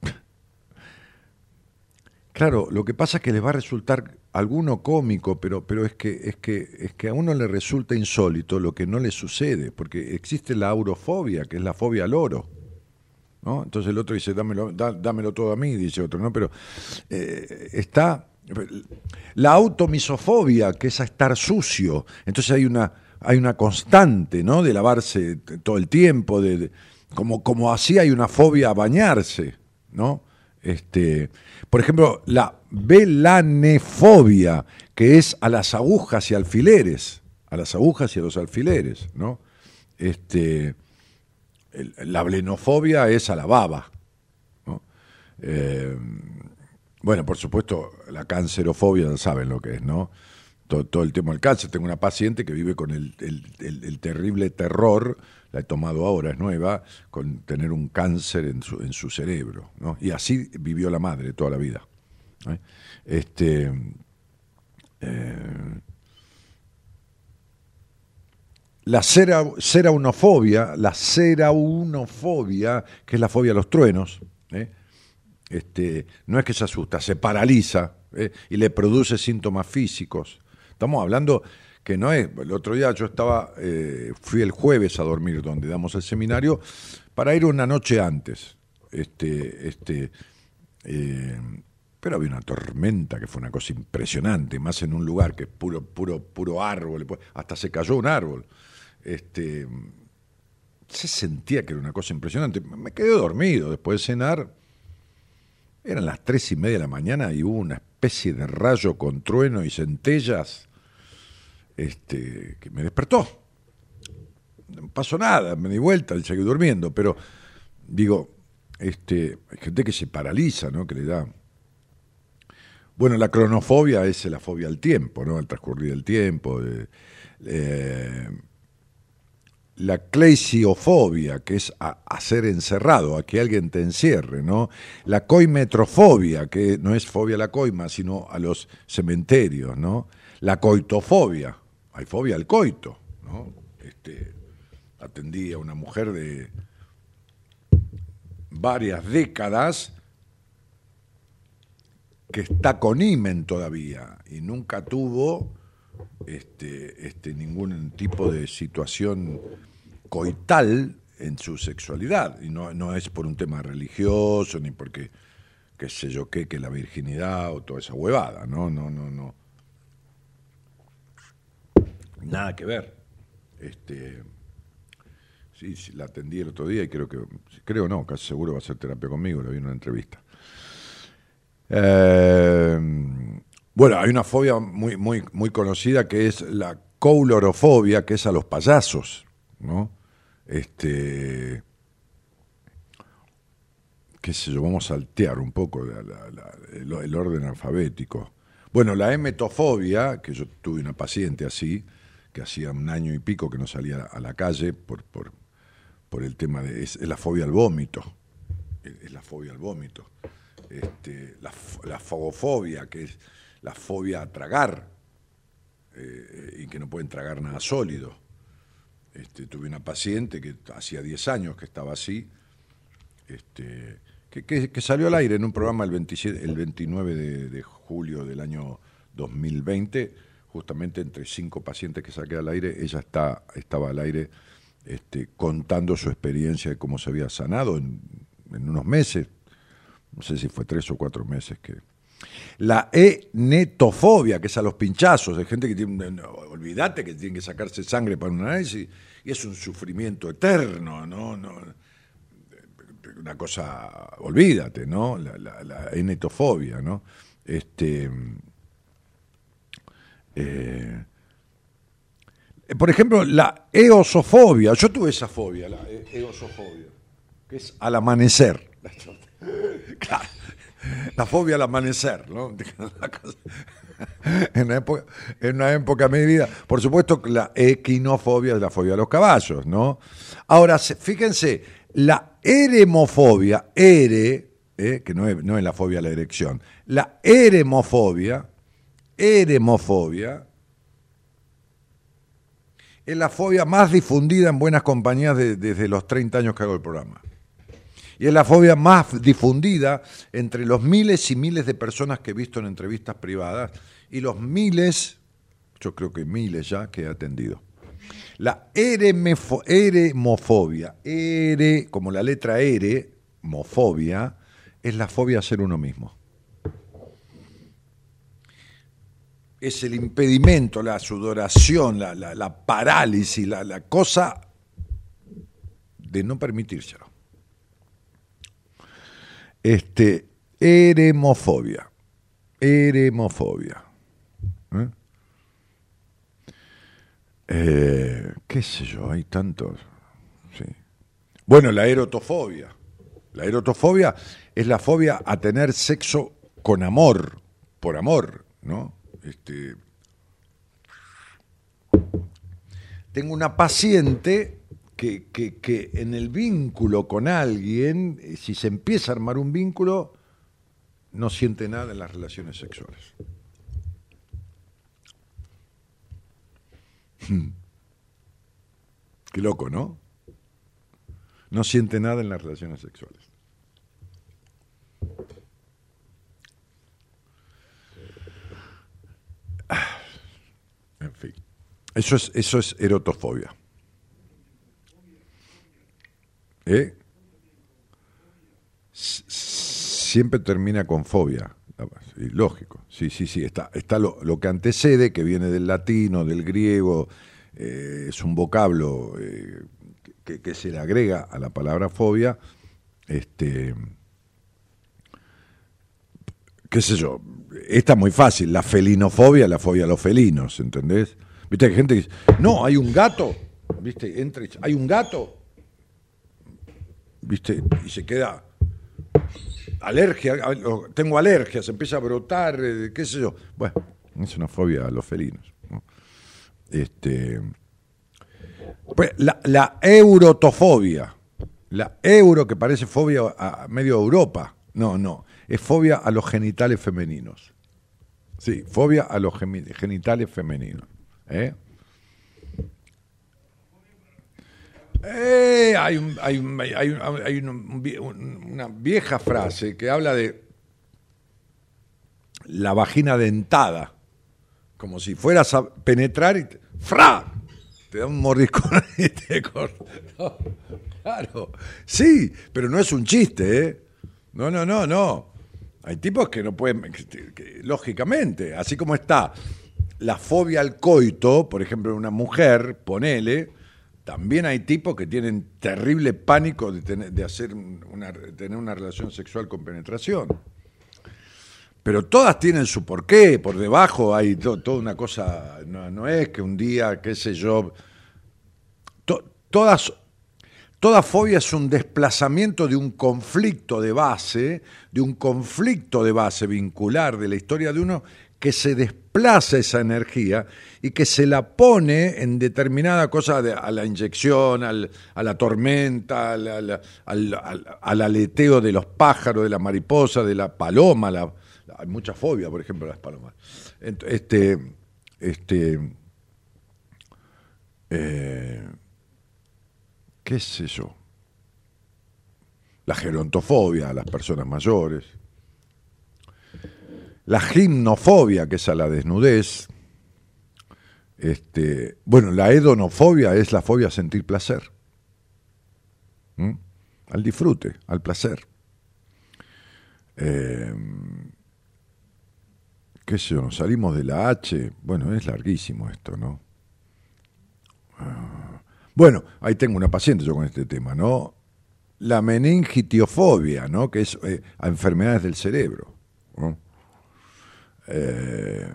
Speaker 2: [LAUGHS] claro, lo que pasa es que les va a resultar alguno cómico, pero, pero es, que, es, que, es que a uno le resulta insólito lo que no le sucede, porque existe la aurofobia, que es la fobia al oro. ¿no? Entonces el otro dice, dámelo, dámelo todo a mí, dice otro, ¿no? Pero eh, está la automisofobia, que es a estar sucio. Entonces hay una, hay una constante, ¿no? De lavarse todo el tiempo, de, como, como así hay una fobia a bañarse, ¿no? Este, por ejemplo, la velanefobia, que es a las agujas y alfileres, a las agujas y a los alfileres, ¿no? Este, la blenofobia es a la baba, eh, bueno, por supuesto, la cancerofobia, saben lo que es, ¿no? Todo, el tema del cáncer. Tengo una paciente que vive con el, el terrible terror la he tomado ahora, es nueva, con tener un cáncer en su, en su cerebro. ¿no? Y así vivió la madre toda la vida. Este, eh, la cera, ceraunofobia, la ceraunofobia, que es la fobia a los truenos, ¿eh? este, no es que se asusta, se paraliza ¿eh? y le produce síntomas físicos. Estamos hablando que no es. El otro día yo estaba, eh, fui el jueves a dormir donde damos el seminario para ir una noche antes. Este, este, eh, pero había una tormenta que fue una cosa impresionante, más en un lugar que es puro, puro, puro árbol, hasta se cayó un árbol. Este, se sentía que era una cosa impresionante. Me quedé dormido después de cenar. Eran las tres y media de la mañana y hubo una especie de rayo con trueno y centellas este, que me despertó. No pasó nada, me di vuelta y seguí durmiendo, pero digo, este, hay gente que se paraliza, ¿no? Que le da. Bueno, la cronofobia es la fobia al tiempo, ¿no? Al transcurrir del tiempo. Eh, la clesiofobia, que es a, ser encerrado, a que alguien te encierre, ¿no? La coimetrofobia, que no es fobia a la coima, sino a los cementerios, ¿no? La coitofobia, hay fobia al coito, ¿no? Este, atendí a una mujer de varias décadas que está con imen todavía y nunca tuvo este, este, ningún tipo de situación coital en su sexualidad. Y no, no es por un tema religioso, ni porque, qué sé yo qué, que la virginidad o toda esa huevada, no, no, no, no. Nada que ver. Este, sí, la atendí el otro día y creo que, creo no, casi seguro va a hacer terapia conmigo, lo vi en una entrevista. Eh, bueno, hay una fobia muy, muy, muy conocida que es la coulorofobia, que es a los payasos, ¿no? Este, qué sé yo, vamos a saltear un poco el, orden alfabético. Bueno, la emetofobia, que yo tuve una paciente así, que hacía un año y pico que no salía a la calle por, por, por el tema de... Es, la fobia al vómito, es, la fobia al vómito. Este, la, la, fogofobia, que es la fobia a tragar, eh, y que no pueden tragar nada sólido. Este, tuve una paciente que hacía 10 años que estaba así, este, que, que, salió al aire en un programa el, 27, el 29 de, de julio del año 2020 justamente entre cinco pacientes que saqué al aire, ella está, estaba al aire este, contando su experiencia de cómo se había sanado en, unos meses, no sé si fue tres o cuatro meses que, La enetofobia, que es a los pinchazos, de gente que tiene, olvídate que tiene que sacarse sangre para un análisis, y es un sufrimiento eterno, ¿no? no una cosa, olvídate, ¿no? La, la, enetofobia, ¿no? Este, eh, por ejemplo, la eosofobia. Yo tuve esa fobia, la e, eosofobia, que es al amanecer. la [LAUGHS] fobia al amanecer, ¿no? [LAUGHS] en, una época, en una de mi vida. Por supuesto, la equinofobia es la fobia a los caballos, ¿no? Ahora, fíjense, la eremofobia, ere, eh, que no es, no es la fobia a la erección, la eremofobia, eremofobia, es la fobia más difundida en buenas compañías desde los 30 años que hago el programa. Y es la fobia más difundida entre los miles y miles de personas que he visto en entrevistas privadas y los miles, yo creo que miles ya, que he atendido. La eremofobia, ere, como la letra ere, mofobia, es la fobia a ser uno mismo. Es el impedimento, la sudoración, la, parálisis, la, la cosa de no permitírselo. Este, eremofobia. Eremofobia. ¿Eh? Eh, qué sé yo, hay tantos. Sí. Bueno, la erotofobia. La erotofobia es la fobia a tener sexo con amor, por amor, ¿no? Este, tengo una paciente que, que, en el vínculo con alguien, eh, si se empieza a armar un vínculo, no siente nada en las relaciones sexuales. Hmm. Qué loco, ¿no? No siente nada en las relaciones sexuales. En fin. Eso es, eso es erotofobia. ¿Eh? Siempre termina con fobia. lógico, sí, sí, sí. Está, está lo, que antecede, que viene del latino, del griego, eh, es un vocablo eh, que, se le agrega a la palabra fobia. Este, qué sé yo, está muy fácil, la felinofobia, la fobia a los felinos, ¿entendés? Viste, hay gente que dice, no, hay un gato, viste, entra hay un gato, ¿viste? Y se queda alergia, tengo alergia, se empieza a brotar, eh, qué sé yo. Bueno, es una fobia a los felinos. Este, pues, la, la, eurotofobia, la euro que parece fobia a medio Europa, no, no, es fobia a los genitales femeninos. Sí, fobia a los genitales femeninos. ¿eh? Eh, hay, una vieja frase que habla de la vagina dentada, como si fueras a penetrar y te, ¡fra! te da un mordiscón [LAUGHS] y te corta. claro, sí, pero no es un chiste, ¿eh? No, no, no, no. Hay tipos que no pueden, lógicamente, así como está la fobia al coito, por ejemplo, una mujer, ponele, también hay tipos que tienen terrible pánico de, tener, hacer una, tener una relación sexual con penetración. Pero todas tienen su porqué, por debajo hay toda una cosa, no, es que un día, qué sé yo, todas, toda fobia es un desplazamiento de un conflicto de base, de un conflicto de base vincular de la historia de uno que se desplaza esa energía y que se la pone en determinada cosa a la inyección, a la tormenta, al, aleteo de los pájaros, de la mariposa, de la paloma. hay mucha fobia, por ejemplo, a las palomas. Este, este, eh, ¿Qué es eso? La gerontofobia a las personas mayores la gimnofobia, que es a la desnudez. Este, bueno, la hedonofobia es la fobia a sentir placer, al disfrute, al placer. Em, qué sé yo, nos salimos de la H, bueno, es larguísimo esto, ¿no? Ah, bueno, ahí tengo una paciente yo con este tema, ¿no? La meningitiofobia, ¿no? Que es eh, a enfermedades del cerebro. Eh,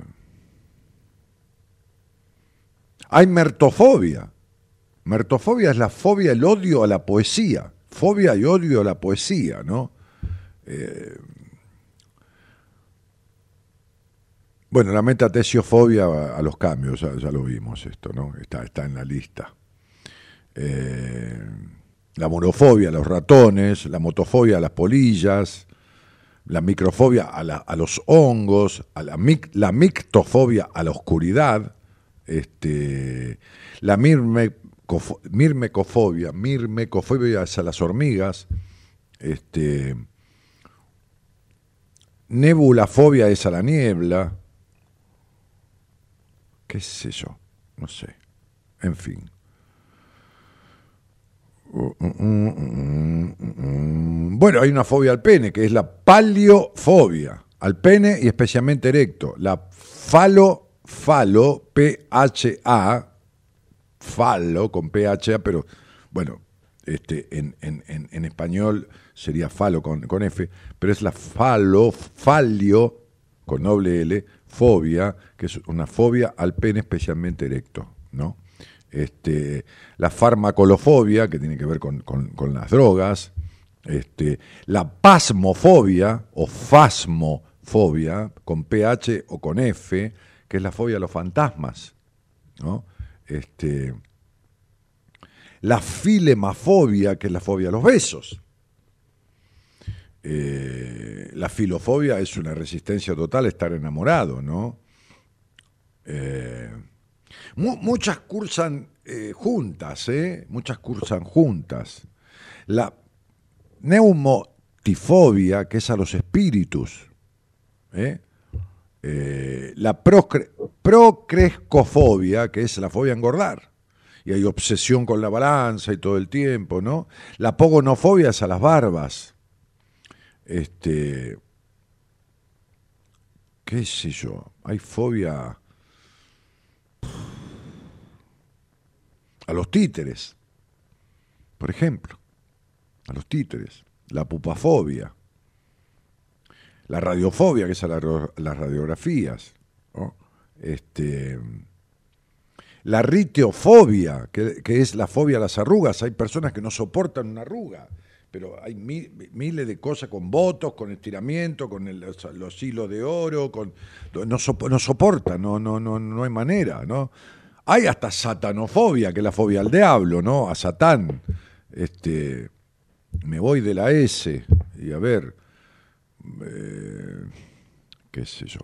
Speaker 2: hay mertofobia. Mertofobia es la fobia, el odio a la poesía. Fobia y odio a la poesía, ¿no? Eh, bueno, la metatesiofobia a los cambios, ya, lo vimos esto, ¿no? Está, está en la lista. Eh, la monofobia a los ratones, la motofobia a las polillas, la microfobia a, los hongos, a la, la, mictofobia a la oscuridad, este, la mirmecofobia, mirmecofobia a las hormigas, este, nebulafobia es a la niebla, qué sé yo, no sé, en fin. Bueno, hay una fobia al pene, que es la paleofobia al pene y especialmente erecto. La falo, falo, P-H-A, falo con P-H-A, pero bueno, este, en, en, en, español sería falo con, con, F, pero es la falo, falio, con doble L, fobia, que es una fobia al pene especialmente erecto, ¿no? Este, la farmacolofobia, que tiene que ver con, las drogas, este, la pasmofobia o fasmofobia, con PH o con F, que es la fobia a los fantasmas, Este, la filemafobia, que es la fobia a los besos. Eh, la filofobia es una resistencia total a estar enamorado, ¿no? Eh, muchas cursan eh, juntas, ¿eh? Muchas cursan juntas. La neumotifobia, que es a los espíritus. ¿eh? la procrescofobia, que es la fobia a engordar. Y hay obsesión con la balanza y todo el tiempo, ¿no? La pogonofobia es a las barbas. Este. ¿Qué sé yo? Hay fobia a los títeres, por ejemplo, a los títeres, la pupafobia, la radiofobia, que es a las radiografías, este, la riteofobia, que, es la fobia a las arrugas. Hay personas que no soportan una arruga, pero hay miles de cosas con votos, con estiramiento, con los, hilos de oro, con, no, no soportan, no, no, no, no hay manera, ¿no? Hay hasta satanofobia, que es la fobia al diablo, ¿no? A Satán. Este, me voy de la S y a ver, eh, qué sé yo.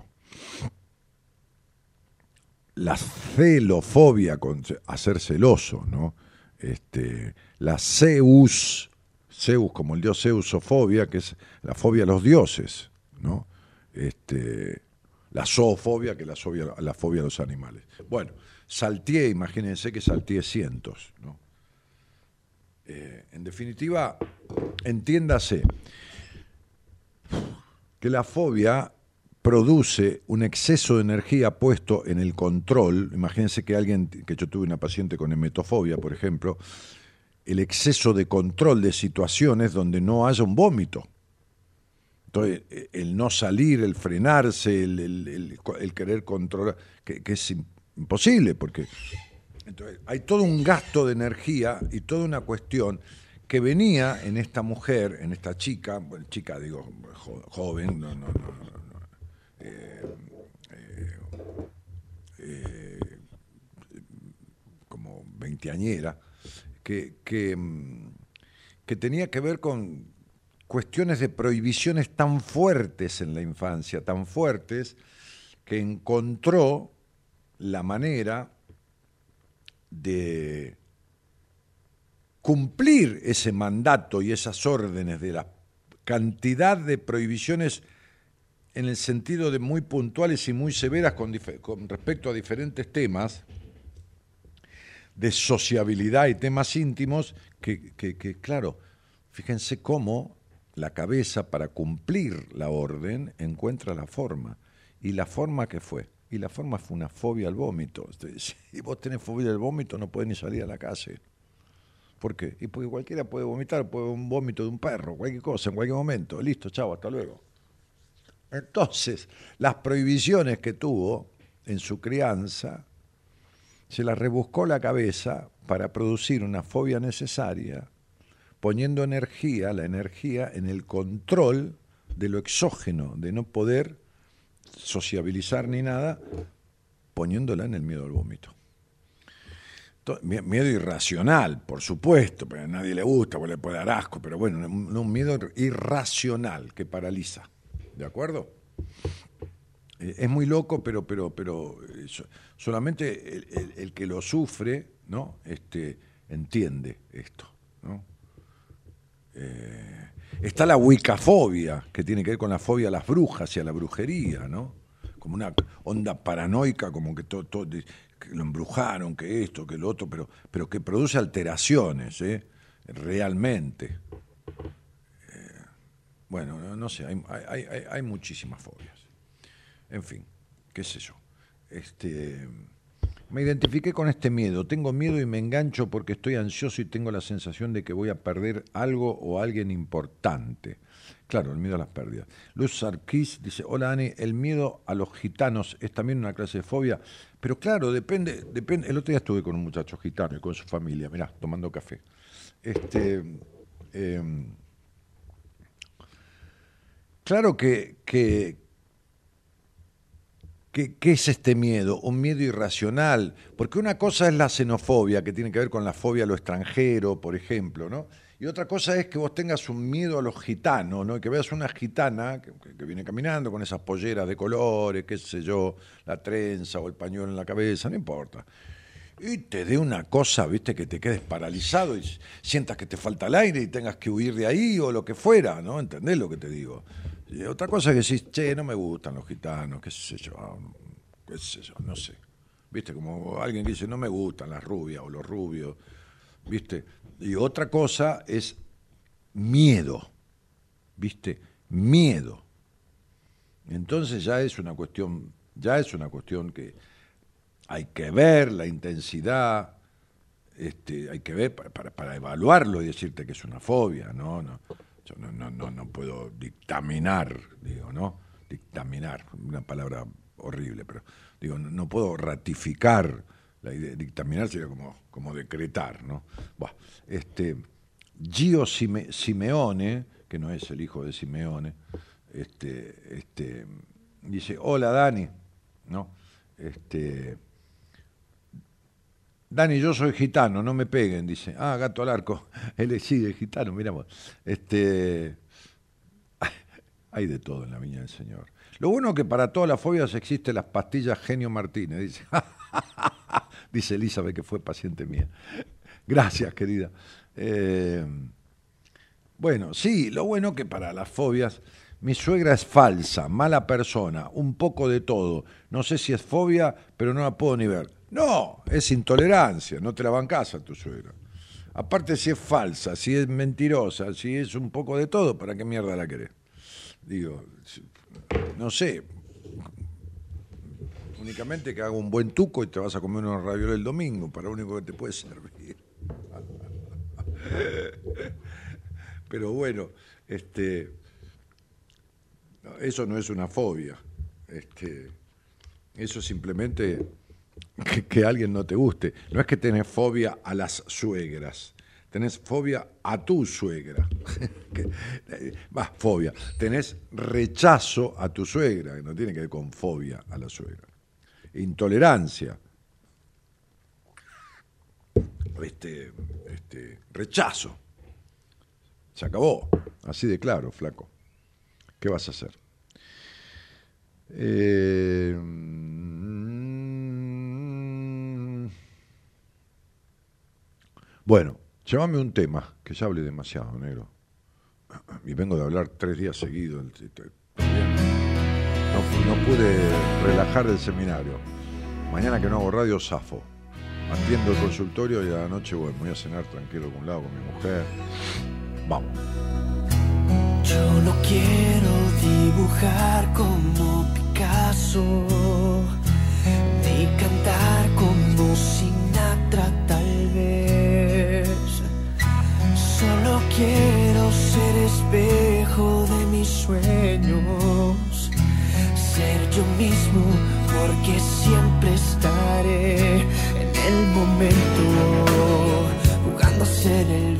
Speaker 2: La celofobia, con, a ser celoso, ¿no? Este, la Zeus, Zeus como el dios Zeusofobia, que es la fobia a los dioses, ¿no? Este, la zoofobia, que es la, la fobia a los animales. Bueno, salteé, imagínense que salteé cientos. ¿no? Eh, en definitiva, entiéndase que la fobia produce un exceso de energía puesto en el control. Imagínense que alguien, que yo tuve una paciente con hemetofobia, por ejemplo, el exceso de control de situaciones donde no haya un vómito. Entonces, el no salir, el frenarse, el, querer controlar, que, es porque hay todo un gasto de energía y toda una cuestión que venía en esta mujer, en esta chica, bueno, chica digo, joven, no, no, no, eh, eh, eh, como veinteañera, que, que, que tenía que ver con cuestiones de prohibiciones tan fuertes en la infancia, tan fuertes, que encontró la manera de cumplir ese mandato y esas órdenes de la cantidad de prohibiciones en el sentido de muy puntuales y muy severas con, respecto a diferentes temas de sociabilidad y temas íntimos que, claro, fíjense cómo la cabeza para cumplir la orden encuentra la forma y la forma que fue. Y la forma fue una fobia al vómito. [LAUGHS] Si vos tenés fobia al vómito, no podés ni salir a la calle. ¿Por qué? Y porque cualquiera puede vomitar, puede un vómito de un perro, cualquier cosa, en cualquier momento. Listo, chao, hasta luego. Entonces, las prohibiciones que tuvo en su crianza, se las rebuscó la cabeza para producir una fobia necesaria, poniendo energía, la energía en el control de lo exógeno, de no poder sociabilizar ni nada, poniéndola en el miedo al vómito. Miedo irracional, por supuesto, pero a nadie le gusta, porque le puede dar asco, pero bueno, un miedo irracional que paraliza. ¿De acuerdo? Eh, es muy loco, pero, pero, pero eh, solamente el, que lo sufre, ¿no? Este, entiende esto, ¿no? Eh, está la wicafobia, que tiene que ver con la fobia a las brujas y a la brujería, ¿no? Como una onda paranoica, como que todo, todo lo embrujaron, que esto, que lo otro, pero, pero que produce alteraciones, ¿eh? realmente. Eh, bueno, no, sé, hay, hay, hay, muchísimas fobias. En fin, qué sé yo. Este, me identifiqué con este miedo. Tengo miedo y me engancho porque estoy ansioso y tengo la sensación de que voy a perder algo o alguien importante. Claro, el miedo a las pérdidas. Luz Sarkis dice, hola Ani, el miedo a los gitanos es también una clase de fobia, pero claro, depende, depende. El otro día estuve con un muchacho gitano y con su familia, mirá, tomando café. Este, em, claro que, que, ¿Qué, es este miedo? Un miedo irracional. Porque una cosa es la xenofobia, que tiene que ver con la fobia a lo extranjero, por ejemplo, ¿no? Y otra cosa es que vos tengas un miedo a los gitanos, ¿no? que veas una gitana que, viene caminando con esas polleras de colores, qué sé yo, la trenza o el pañuelo en la cabeza, no importa. Y te dé una cosa, viste, que te quedes paralizado y sientas que te falta el aire y tengas que huir de ahí o lo que fuera, ¿no? ¿Entendés lo que te digo? Otra cosa que decís, che, no me gustan los gitanos, qué sé yo, qué sé yo, no sé. Viste, como alguien que dice, no me gustan las rubias o los rubios, viste y otra cosa es miedo, ¿viste? Miedo. Entonces ya es una cuestión, ya es una cuestión que hay que ver la intensidad, este, hay que ver para, para, evaluarlo y decirte que es una fobia, no, no, yo no, no, no, no puedo dictaminar, digo, ¿no? Dictaminar, una palabra horrible, pero digo, no puedo ratificar la idea, dictaminar sería como, como decretar, ¿no? este, Gio Simeone, que no es el hijo de Simeone, este, este, dice, hola Dani, ¿no? Este, Dani, yo soy gitano, no me peguen, dice. Ah, gato al arco. [LAUGHS] Él sigue gitano, miramos. Este, [LAUGHS] hay de todo en la viña del Señor. Lo bueno es que para todas las fobias existen las pastillas Genio Martínez, dice. [LAUGHS] dice Elizabeth, que fue paciente mía. Gracias, querida. Eh, bueno, sí, lo bueno que para las fobias, mi suegra es falsa, mala persona, un poco de todo. No sé si es fobia, pero no la puedo ni ver. No, es intolerancia, no te la bancas a tu suegra. Aparte si es falsa, si es mentirosa, si es un poco de todo, ¿para qué mierda la querés? Digo, no sé, únicamente que haga un buen tuco y te vas a comer unos ravioles el domingo, para lo único que te puede servir. [LAUGHS] Pero bueno, este, eso no es una fobia. Este, eso es simplemente que, alguien no te guste. No es que tenés fobia a las suegras, tenés fobia a tu suegra. [LAUGHS] Va, fobia. Tenés rechazo a tu suegra, que no tiene que ver con fobia a la suegra intolerancia, este, este, rechazo. Se acabó, así de claro, flaco. ¿Qué vas a hacer? Eh, bueno, llévame un tema, que ya hablé demasiado, negro. Y vengo de hablar tres días seguidos no, pude relajar del seminario. Mañana que no hago radio, zafo. Atiendo el consultorio y a la noche bueno, voy a cenar tranquilo con un lado con mi mujer. Vamos.
Speaker 5: Yo no quiero dibujar como Picasso
Speaker 6: porque siempre estaré en el momento jugando a ser el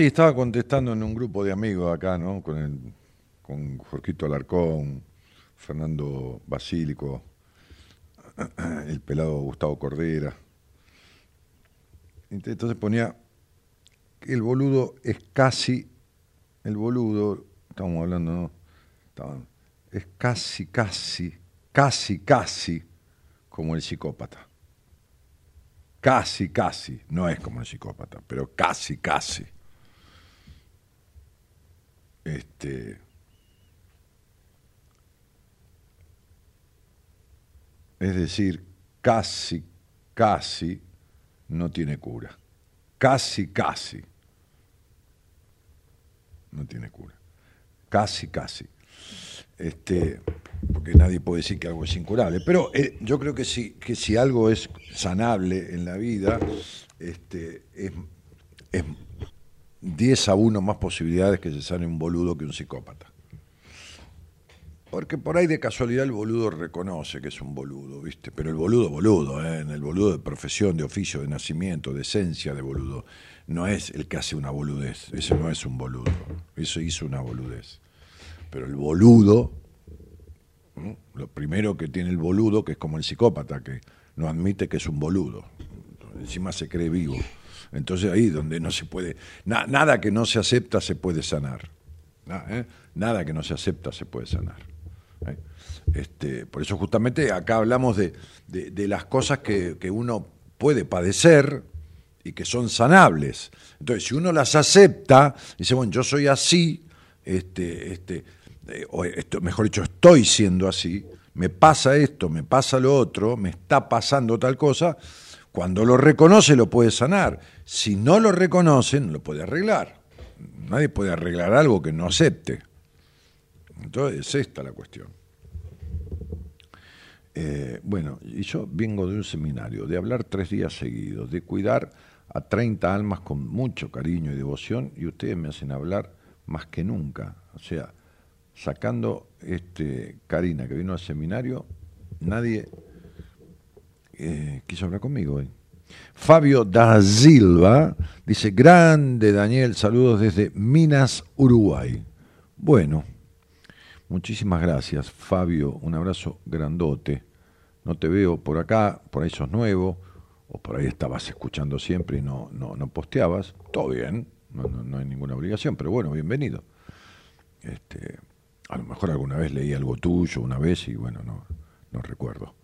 Speaker 2: Sí, estaba contestando en un grupo de amigos acá, ¿no? Con, el, con Jorgito Alarcón, Fernando Basílico, el pelado Gustavo Cordera. Entonces ponía el boludo es casi, el boludo, estamos hablando, ¿no? Es casi, casi, casi, casi como el psicópata. Casi, casi, no es como el psicópata, pero casi, casi. Este, es decir, casi, casi no tiene cura. Casi, casi no tiene cura. Casi, casi. Este, porque nadie puede decir que algo es incurable. Pero eh, yo creo que si, que si algo es sanable en la vida, este, es, es 10 a 1 más posibilidades que se sane un boludo que un psicópata. Porque por ahí de casualidad el boludo reconoce que es un boludo, ¿viste? Pero el boludo, boludo, ¿eh? En el boludo de profesión, de oficio, de nacimiento, de esencia de boludo. No es el que hace una boludez. Ese no es un boludo. Eso hizo una boludez. Pero el boludo, lo primero que tiene el boludo, que es como el psicópata, que no admite que es un boludo. Encima se cree vivo. Entonces ahí donde no se puede, na- nada que no se acepta se puede sanar. Na- ¿eh? Nada que no se acepta se puede sanar. ¿eh? Este, por eso justamente acá hablamos de, de- las cosas que, que uno puede padecer, y que son sanables. Entonces, si uno las acepta, dice, bueno, yo soy así, este, este, eh, o mejor dicho, estoy siendo así, me pasa esto, me pasa lo otro, me está pasando tal cosa, cuando lo reconoce lo puede sanar. Si no lo reconoce, no lo puede arreglar. Nadie puede arreglar algo que no acepte. Entonces es esta la cuestión. Eh, bueno, y yo vengo de un seminario, de hablar tres días seguidos, de cuidar a 30 almas con mucho cariño y devoción, y ustedes me hacen hablar más que nunca. O sea, sacando este Karina que vino al seminario, nadie eh, quiso hablar conmigo hoy. Fabio da Silva dice, grande Daniel, saludos desde Minas, Uruguay. Bueno, muchísimas gracias Fabio, un abrazo grandote. No te veo por acá, por ahí sos nuevo, o por ahí estabas escuchando siempre y no, no, no posteabas. Todo bien, no, no, hay ninguna obligación, pero bueno, bienvenido. Este, a lo mejor alguna vez leí algo tuyo, una vez, y bueno, no, no recuerdo.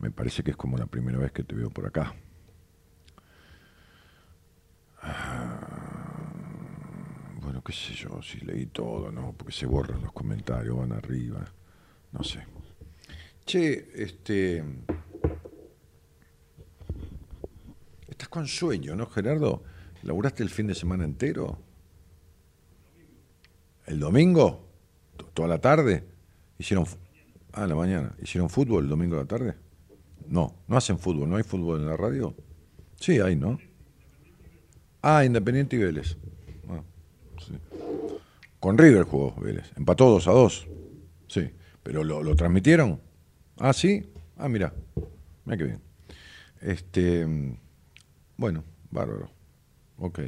Speaker 2: Me parece que es como la primera vez que te veo por acá. Ah, bueno, qué sé yo, si leí todo, ¿no? Porque se borran los comentarios, van arriba, no sé. Che, este... Estás con sueño, ¿no, Gerardo? ¿Laburaste el fin de semana entero? ¿El domingo? ¿Toda la tarde? ¿Hicieron... Ah, la mañana. ¿Hicieron fútbol el domingo a la tarde? No, no hacen fútbol, ¿no hay fútbol en la radio? Sí, hay, ¿no? Ah, Independiente y Vélez. Ah, Con River jugó Vélez. Empató 2 a 2. Sí. ¿Pero lo, transmitieron? Ah, sí. Ah, mira. Mira qué bien. Este. Bueno, bárbaro. Ok.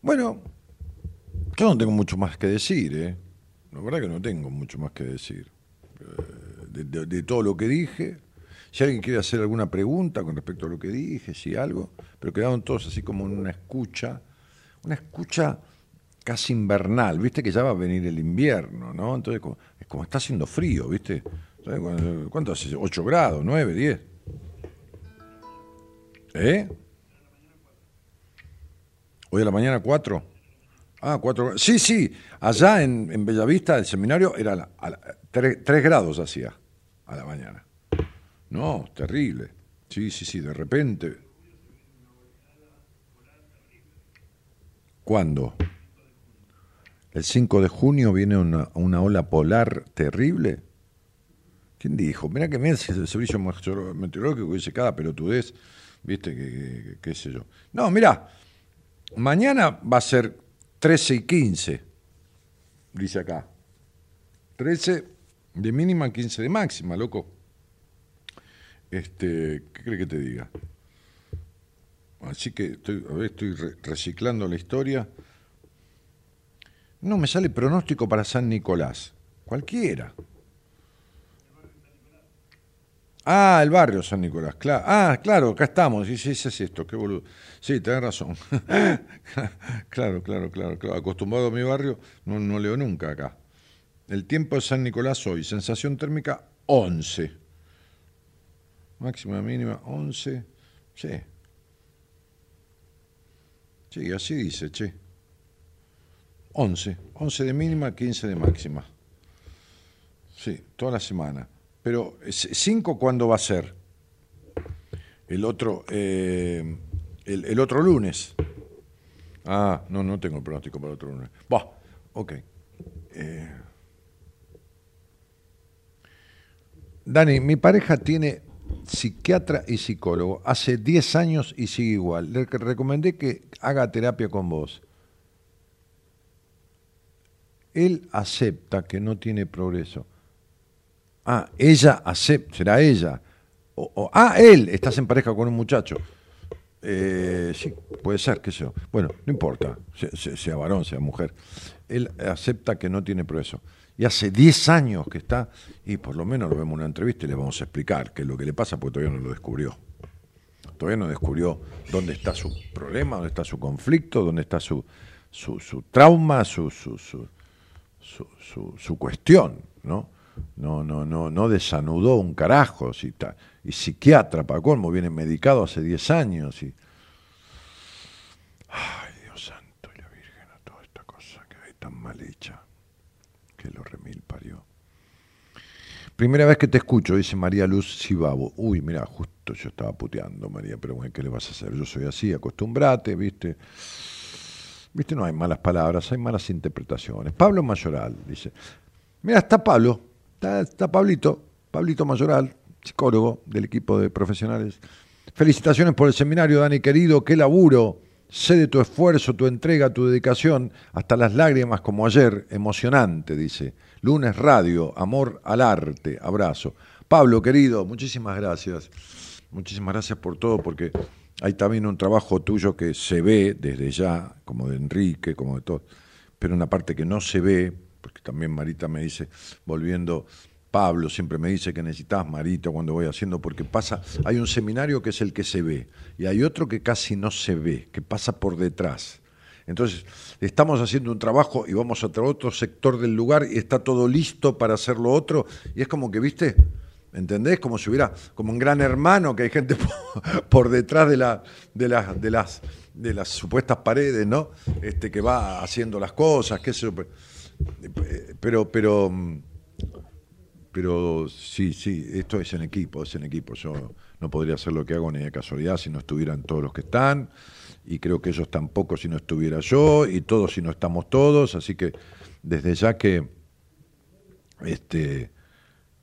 Speaker 2: Bueno, yo no tengo mucho más que decir, ¿eh? La verdad que no tengo mucho más que decir. Eh, de todo lo que dije, si alguien quiere hacer alguna pregunta con respecto a lo que dije, si algo, pero quedaron todos así como en una escucha, una escucha casi invernal, viste que ya va a venir el invierno, ¿no? Entonces, es como está haciendo frío, ¿viste? ¿Cuánto hace? ¿8 grados? ¿9? ¿10? ¿Eh? ¿Hoy a la mañana 4? Ah, 4 Sí, sí, allá en, Bellavista el seminario era a 3 grados hacía a la mañana. No, terrible. Sí, sí, sí, de repente. ¿Cuándo? ¿El 5 de junio viene una, una ola polar terrible? ¿Quién dijo? Mira que me el servicio meteorológico dice cada pelotudez, viste, que, qué sé yo. No, mira, mañana va a ser 13 y 15, dice acá. 13 de mínima, 15 de máxima, loco. Este, ¿Qué cree que te diga? Así que estoy, a ver, estoy reciclando la historia. No, me sale pronóstico para San Nicolás. Cualquiera. Ah, el barrio San Nicolás, claro. Ah, claro, acá estamos. Sí, sí, es esto, qué boludo. Sí, tenés razón. [LAUGHS] claro, claro, claro, claro. Acostumbrado a mi barrio, no, no leo nunca acá. El tiempo de San Nicolás hoy, sensación térmica 11 máxima mínima 11, sí. Sí, así dice, che. 11, 11 de mínima, 15 de máxima. Sí, toda la semana. Pero 5 cuándo va a ser? El otro, eh, el, otro lunes. Ah, no, no tengo pronóstico para el otro lunes. Va, ok. Eh. Dani, mi pareja tiene psiquiatra y psicólogo. Hace 10 años y sigue igual. Le recomendé que haga terapia con vos. Él acepta que no tiene progreso. Ah, ella acepta, será ella. O, ah, él, estás en pareja con un muchacho. Eh, sí, puede ser, qué sé yo. Bueno, no importa, sea, sea varón, sea mujer. Él acepta que no tiene progreso y hace 10 años que está, y por lo menos lo vemos en una entrevista y le vamos a explicar qué lo que le pasa, porque todavía no lo descubrió. Todavía no descubrió dónde está su problema, dónde está su conflicto, dónde está su, su, su trauma, su, su, su, su, cuestión, ¿no? No, no, no, no desanudó un carajo, si está, y psiquiatra, para colmo, viene medicado hace 10 años, y Ay, Dios santo y la Virgen, a toda esta cosa que hay tan mal hecha, lo remil parió. Primera vez que te escucho, dice María Luz Cibabo. Uy, mira, justo yo estaba puteando, María, pero bueno, ¿qué le vas a hacer? Yo soy así, acostumbrate, ¿viste? ¿Viste? No hay malas palabras, hay malas interpretaciones. Pablo Mayoral dice, mira, está Pablo, está, está Pablito, Pablito Mayoral, psicólogo del equipo de profesionales. Felicitaciones por el seminario, Dani querido, qué laburo. Sé de tu esfuerzo, tu entrega, tu dedicación, hasta las lágrimas como ayer, emocionante, dice. Lunes Radio, amor al arte, abrazo. Pablo, querido, muchísimas gracias. Muchísimas gracias por todo, porque hay también un trabajo tuyo que se ve desde ya, como de Enrique, como de todo, pero una parte que no se ve, porque también Marita me dice, volviendo, Pablo siempre me dice que necesitas Marita cuando voy haciendo, porque pasa, hay un seminario que es el que se ve, y hay otro que casi no se ve, que pasa por detrás. Entonces, estamos haciendo un trabajo y vamos a otro sector del lugar y está todo listo para hacer lo otro. Y es como que, ¿viste? ¿Entendés? Como si hubiera, como un gran hermano, que hay gente [LAUGHS] por, detrás de, la, de, las, de, las, de las supuestas paredes, ¿no? Este, que va haciendo las cosas, qué sé yo. Pero, pero, pero sí, sí, esto es en equipo, es en equipo. Yo no podría hacer lo que hago ni de casualidad si no estuvieran todos los que están y creo que ellos tampoco si no estuviera yo, y todos si no estamos todos, así que desde ya que este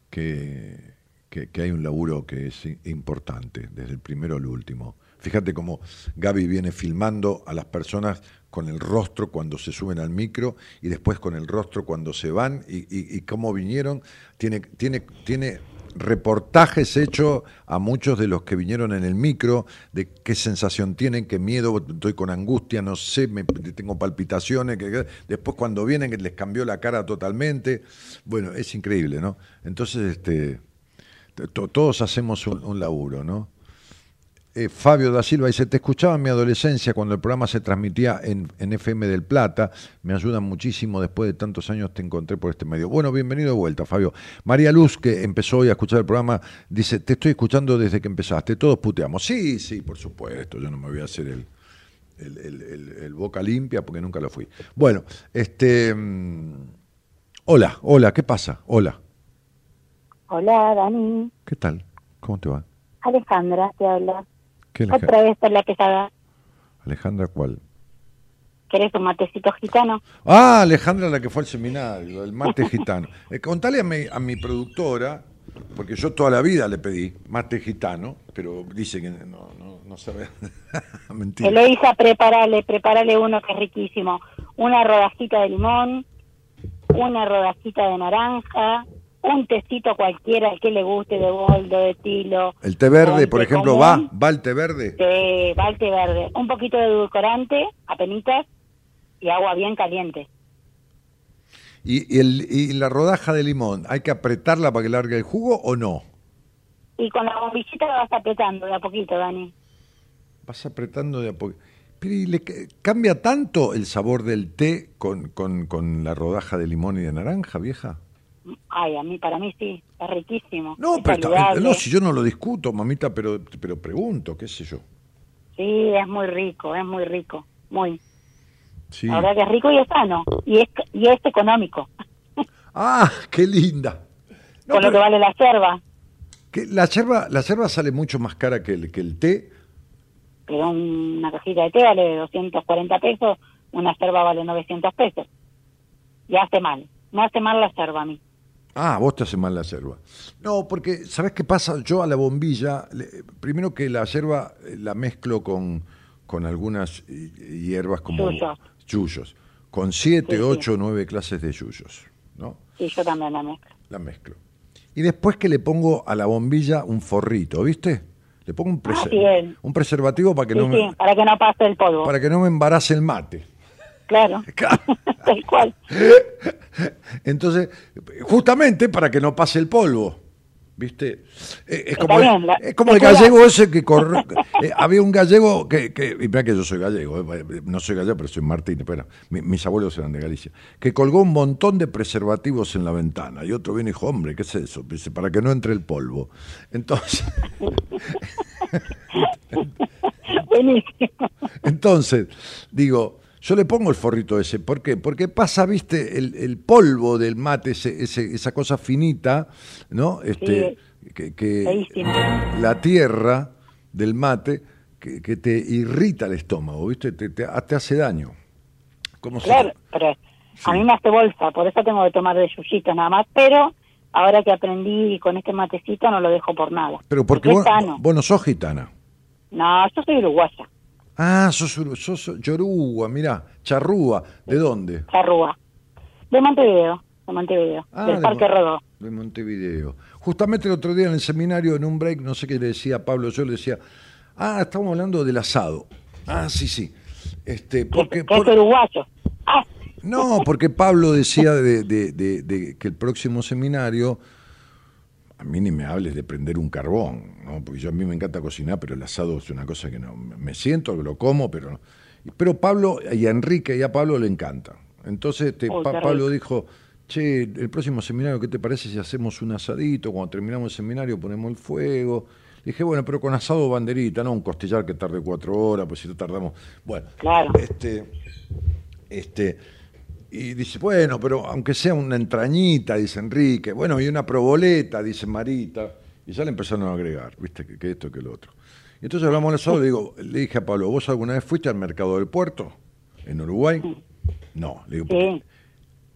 Speaker 2: que, que, hay un laburo que es importante, desde el primero al último. Fíjate cómo Gaby viene filmando a las personas con el rostro cuando se suben al micro y después con el rostro cuando se van y, cómo vinieron. Tiene, tiene, tiene reportajes hechos a muchos de los que vinieron en el micro, de qué sensación tienen, qué miedo, estoy con angustia, no sé, me, tengo palpitaciones, que, después cuando vienen les cambió la cara totalmente. Bueno, es increíble, ¿no? Entonces, este, todos hacemos un, un laburo, ¿no? Eh, Fabio da Silva dice, te escuchaba en mi adolescencia cuando el programa se transmitía en, FM del Plata, me ayudan muchísimo, después de tantos años te encontré por este medio. Bueno, bienvenido de vuelta, Fabio. María Luz, que empezó hoy a escuchar el programa, dice, te estoy escuchando desde que empezaste, todos puteamos. Sí, sí, por supuesto, yo no me voy a hacer el, el, boca limpia porque nunca lo fui. Bueno, este... Mm, hola, hola, ¿qué pasa? Hola.
Speaker 7: Hola, Dani.
Speaker 2: ¿Qué tal? ¿Cómo te va?
Speaker 7: Alejandra, te habla. Otra vez por la pesada.
Speaker 2: Alejandra, ¿cuál?
Speaker 7: ¿Querés un matecito gitano?
Speaker 2: Ah, Alejandra, la que fue al seminario, el mate [LAUGHS] gitano. Eh, contale a mi, a mi productora, porque yo toda la vida le pedí mate gitano, pero dice que no, no, no sabe. [LAUGHS]
Speaker 7: Mentira. Le hice prepararle, prepararle uno que es riquísimo. Una rodajita de limón, una rodajita de naranja, un tecito cualquiera, el que le guste, de boldo, de tilo.
Speaker 2: ¿El té verde, por ejemplo, va? ¿Va el té verde?
Speaker 7: Sí, va el té verde. Un poquito de edulcorante, apenitas, y agua bien caliente.
Speaker 2: ¿Y, el, ¿Y la rodaja de limón, hay que apretarla para que largue el jugo o no?
Speaker 7: Y con la bombillita la vas apretando de a poquito, Dani.
Speaker 2: Vas apretando de a poquito. Pero ¿y le cambia tanto el sabor del té con, con, con la rodaja de limón y de naranja, vieja?
Speaker 7: Ay, a mí, para mí sí, es riquísimo.
Speaker 2: No, pero no, si yo no lo discuto, mamita, pero, pero pregunto, qué sé yo.
Speaker 7: Sí, es muy rico, es muy rico, muy. Sí. La verdad que es rico y es sano, y es, y es económico. [LAUGHS]
Speaker 2: Ah, qué linda.
Speaker 7: Con lo que vale la yerba.
Speaker 2: Que la yerba, la yerba sale mucho más cara que el, que el té.
Speaker 7: Pero una cajita de té vale 240 pesos, una yerba vale 900 pesos. Y hace mal, no hace mal la yerba a mí.
Speaker 2: Ah, vos te hace mal la yerba. No, porque, ¿sabes qué pasa? Yo a la bombilla, primero que la yerba eh, la mezclo con, con algunas hierbas como yuyos, con siete, ocho, nueve clases de yuyos, ¿no?
Speaker 7: Sí, yo también la mezclo.
Speaker 2: La mezclo. Y después que le pongo a la bombilla un forrito, ¿viste? Le pongo un, ah, un preservativo para que no
Speaker 7: me, para que no pase el polvo.
Speaker 2: Para que no me embarace el mate.
Speaker 7: Claro. [LAUGHS] Tal cual.
Speaker 2: Entonces, justamente para que no pase el polvo. ¿Viste? Eh, es como, el, es como el gallego ese que corre, eh, había un gallego que, que y mira que yo soy gallego, eh, no soy gallego, pero soy Martín, pero mis abuelos eran de Galicia, que colgó un montón de preservativos en la ventana y otro viene y dijo, hombre, ¿qué es eso? Dice, para que no entre el polvo. Entonces. [LAUGHS] Entonces, digo, yo le pongo el forrito ese. ¿Por qué? Porque pasa, viste, el, polvo del mate, ese, esa cosa finita, ¿no? Este, que, la tierra del mate que, te irrita el estómago, ¿viste? Te, te, hace daño.
Speaker 7: claro, pero a mí me hace bolsa, por eso tengo que tomar de yuyito nada más, pero ahora que aprendí con este matecito no lo dejo por nada.
Speaker 2: Pero porque, vos, vos, no sos gitana.
Speaker 7: No, yo soy uruguaya.
Speaker 2: Ah, sos, sos yorúa, mirá, charrúa, ¿de dónde?
Speaker 7: Charrúa, de Montevideo, de Montevideo, ah, del Parque Rodó.
Speaker 2: De Montevideo. Justamente el otro día en el seminario, en un break, no sé qué le decía a Pablo, yo le decía, ah, estamos hablando del asado. Ah, sí, sí. Este, porque,
Speaker 7: ¿Qué, es uruguayo? Ah.
Speaker 2: No, porque Pablo decía de, que el próximo seminario, a mí ni me hables de prender un carbón, ¿no? porque yo a mí me encanta cocinar, pero el asado es una cosa que no me siento, lo como, pero pero Pablo y a Enrique y a Pablo le encanta. Entonces este, Pablo dijo, che, el próximo seminario, ¿qué te parece si hacemos un asadito? Cuando terminamos el seminario ponemos el fuego. Le dije, bueno, pero con asado banderita, no un costillar que tarde cuatro horas, pues si no tardamos. Bueno,
Speaker 7: claro.
Speaker 2: este, este, y dice, bueno, pero aunque sea una entrañita, dice Enrique, bueno, y una proboleta, dice Marita, y ya le empezaron a agregar, viste, que, esto, que lo otro. Y entonces hablamos de eso, le digo, le dije a Pablo, ¿vos alguna vez fuiste al mercado del puerto en Uruguay? No, le digo, sí.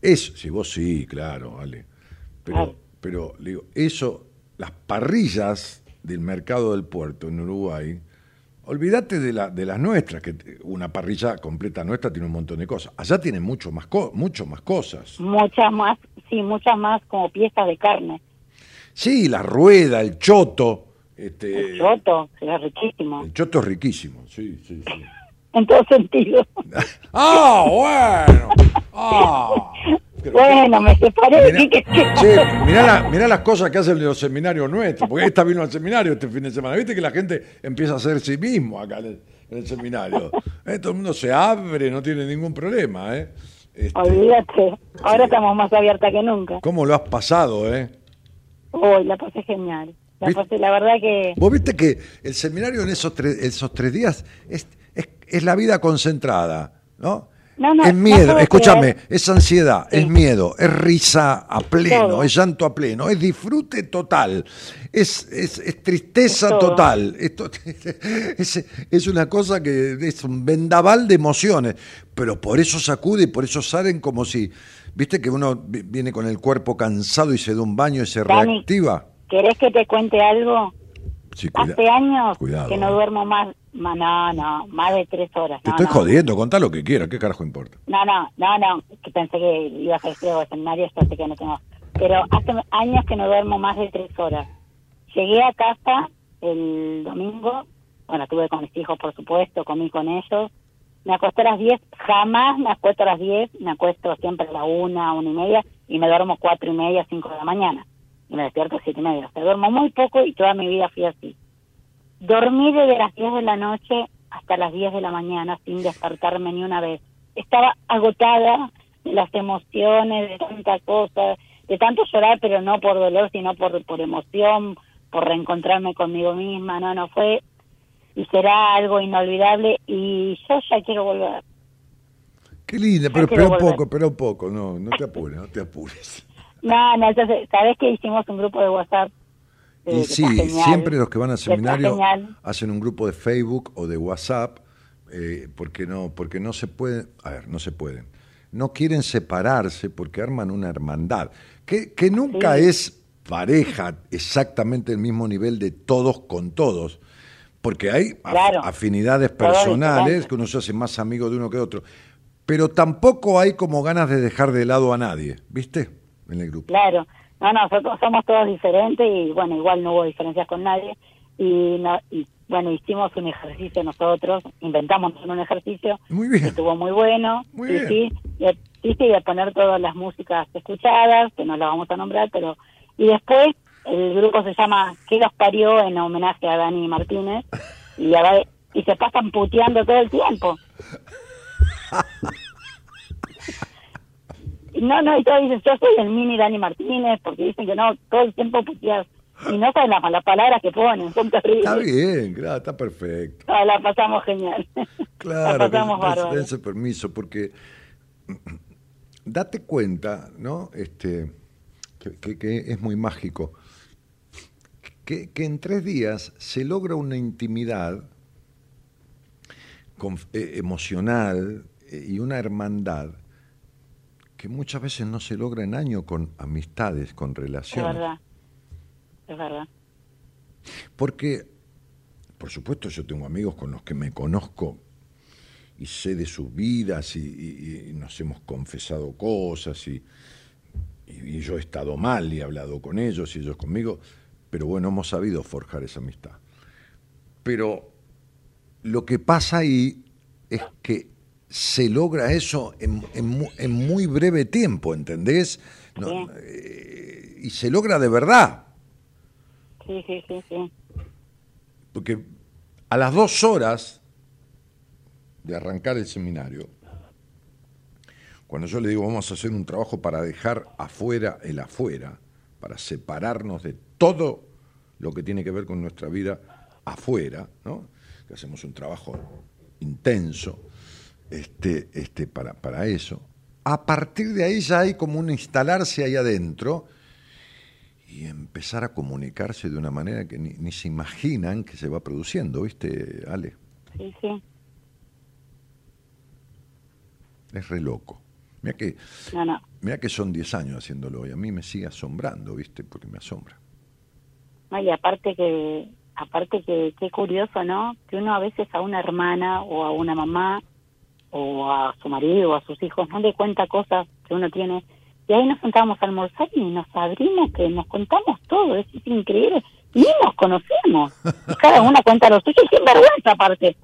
Speaker 2: eso, si vos sí, claro, vale. Pero, pero le digo, eso, las parrillas del mercado del puerto en Uruguay Olvídate de, la, de las nuestras, que una parrilla completa nuestra tiene un montón de cosas. Allá tiene mucho más, mucho más cosas.
Speaker 7: Muchas más, sí, muchas más como piezas de carne.
Speaker 2: Sí, la rueda, el choto. Este,
Speaker 7: el choto, es riquísimo.
Speaker 2: El choto es riquísimo, sí, sí, sí. [LAUGHS]
Speaker 7: en todo sentido. [LAUGHS]
Speaker 2: ah, bueno. Ah. [LAUGHS]
Speaker 7: bueno, me separé.
Speaker 2: Mirá, mirá, las cosas que hacen los seminarios nuestros, porque esta vino al seminario este fin de semana. Viste que la gente empieza a ser sí mismo acá en el, seminario. Eh, todo el mundo se abre, no tiene ningún problema. ¿eh?
Speaker 7: Este, Olvídate, ahora estamos más abiertas que nunca.
Speaker 2: ¿Cómo lo has pasado, eh?
Speaker 7: Uy, la pasé genial. La, pasé, la verdad que...
Speaker 2: Vos viste que el seminario en esos tres, esos tres días es, es, es la vida concentrada, ¿no? Es miedo, escúchame, es ansiedad, es miedo, es risa a pleno, es llanto a pleno, es disfrute total, es, es, tristeza total. Esto, [LAUGHS] es, es, una cosa que es un vendaval de emociones, pero por eso sacude y por eso salen como si, viste que uno viene con el cuerpo cansado y se da un baño y se reactiva.
Speaker 7: ¿Querés que te cuente algo? Hace años que no duermo más no, no, más de tres horas.
Speaker 2: Te estoy jodiendo, contá lo que quieras, ¿qué carajo importa?
Speaker 7: No, no, no, no, que pensé que iba a hacer el escenario, esto sé que no tengo. Pero hace años que no duermo más de tres horas. Llegué a casa el domingo, bueno, estuve con mis hijos, por supuesto, comí con ellos. Me acosté a las diez, jamás me acuesto a las diez, me acuesto siempre a la una, una y media, y me duermo cuatro y media, cinco de la mañana. Y me despierto a siete y media. O sea, duermo muy poco y toda mi vida fui así Dormí desde las 10 de la noche hasta las 10 de la mañana sin despertarme ni una vez. Estaba agotada de las emociones, de tanta cosa, de tanto llorar, pero no por dolor, sino por, por emoción, por reencontrarme conmigo misma. No, no fue y será algo inolvidable y yo ya quiero volver.
Speaker 2: Qué linda, pero espera un poco, espera un poco, no, no te apures, no te apures.
Speaker 7: No, no, entonces, ¿sabes que hicimos un grupo de WhatsApp
Speaker 2: y sí, siempre los que van al seminario hacen un grupo de Facebook o de WhatsApp, eh, porque no, porque no se pueden, a ver, no se pueden. No quieren separarse porque arman una hermandad, que, que nunca es pareja exactamente el mismo nivel de todos con todos, porque hay afinidades personales, que uno se hace más amigo de uno que de otro, pero tampoco hay como ganas de dejar de lado a nadie, ¿viste? En el grupo.
Speaker 7: Claro. No, no, nosotros somos todos diferentes y bueno, igual no hubo diferencias con nadie y, no, y bueno, hicimos un ejercicio nosotros, inventamos un ejercicio
Speaker 2: muy bien. que
Speaker 7: estuvo muy bueno, muy y, sí, y, a poner todas las músicas escuchadas, que no las vamos a nombrar, pero y después el grupo se llama ¿Qué los parió? en homenaje a Dani Martínez y, y se pasan puteando todo el tiempo. [LAUGHS] No, no, y todos dicen, yo soy el mini Dani Martínez, porque dicen que no, todo el tiempo puteas y no saben las malas palabras que ponen, son terribles.
Speaker 2: Está bien, claro, está perfecto.
Speaker 7: la pasamos genial. [LAUGHS]
Speaker 2: Claro, la pasamos ese permiso, porque [CLEARS THROAT] date cuenta, ¿no? Este, que, es muy mágico, que, en tres días se logra una intimidad eh, emocional eh, y una hermandad que muchas veces no se logra en año con amistades, con relaciones.
Speaker 7: Es verdad, es verdad.
Speaker 2: Porque, por supuesto, yo tengo amigos con los que me conozco y sé de sus vidas y, nos hemos confesado cosas y, y, yo he estado mal y he hablado con ellos y ellos conmigo, pero bueno, hemos sabido forjar esa amistad. Pero lo que pasa ahí es que se logra eso en, en, muy breve tiempo, ¿entendés? Eh, y se logra de verdad.
Speaker 7: Sí, sí, sí, sí.
Speaker 2: Porque a las dos horas de arrancar el seminario, cuando yo le digo vamos a hacer un trabajo para dejar afuera el afuera, para separarnos de todo lo que tiene que ver con nuestra vida afuera, ¿no? que hacemos un trabajo intenso este, este, para, para eso, a partir de ahí ya hay como un instalarse ahí adentro y empezar a comunicarse de una manera que ni, ni se imaginan que se va produciendo, ¿viste, Ale?
Speaker 7: Sí, sí.
Speaker 2: Es re loco. Mira que, Mira que son 10 años haciéndolo y a mí me sigue asombrando, ¿viste? Porque me asombra.
Speaker 7: y aparte que, aparte que qué curioso, ¿no? Que uno a veces a una hermana o a una mamá o a su marido o a sus hijos no le cuenta cosas que uno tiene. Y ahí nos sentamos a almorzar y nos abrimos, que nos contamos todo, es, increíble. Ni nos conocemos. [LAUGHS] cada una cuenta lo suyo y sin vergüenza aparte.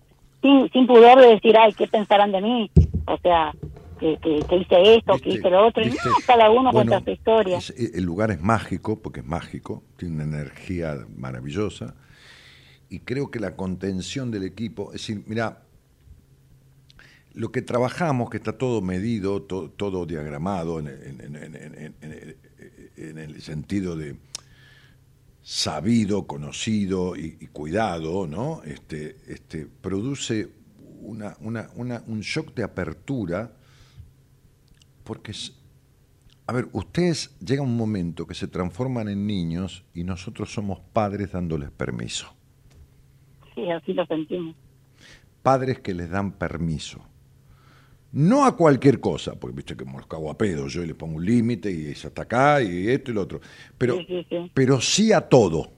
Speaker 7: Sin, sin pudor de decir, ay, ¿qué pensarán de mí? O sea, que, que, hice esto, que hice lo otro. Y no, cada uno cuenta su historia.
Speaker 2: Eh, el lugar es mágico, porque es mágico, tiene una energía maravillosa. Y creo que la contención del equipo, es decir, mira, lo que trabajamos, que está todo medido, todo diagramado en, el sentido de sabido, conocido y, cuidado, ¿no? Este, este, produce una, un shock de apertura, porque, a ver, ustedes llega un momento que se transforman en niños y nosotros somos padres dándoles permiso.
Speaker 7: Sí, así lo sentimos.
Speaker 2: Padres que les dan permiso no a cualquier cosa, porque viste que me los cago a pedo, yo le pongo un límite y es hasta acá y esto y lo otro. Pero sí, pero sí a todo.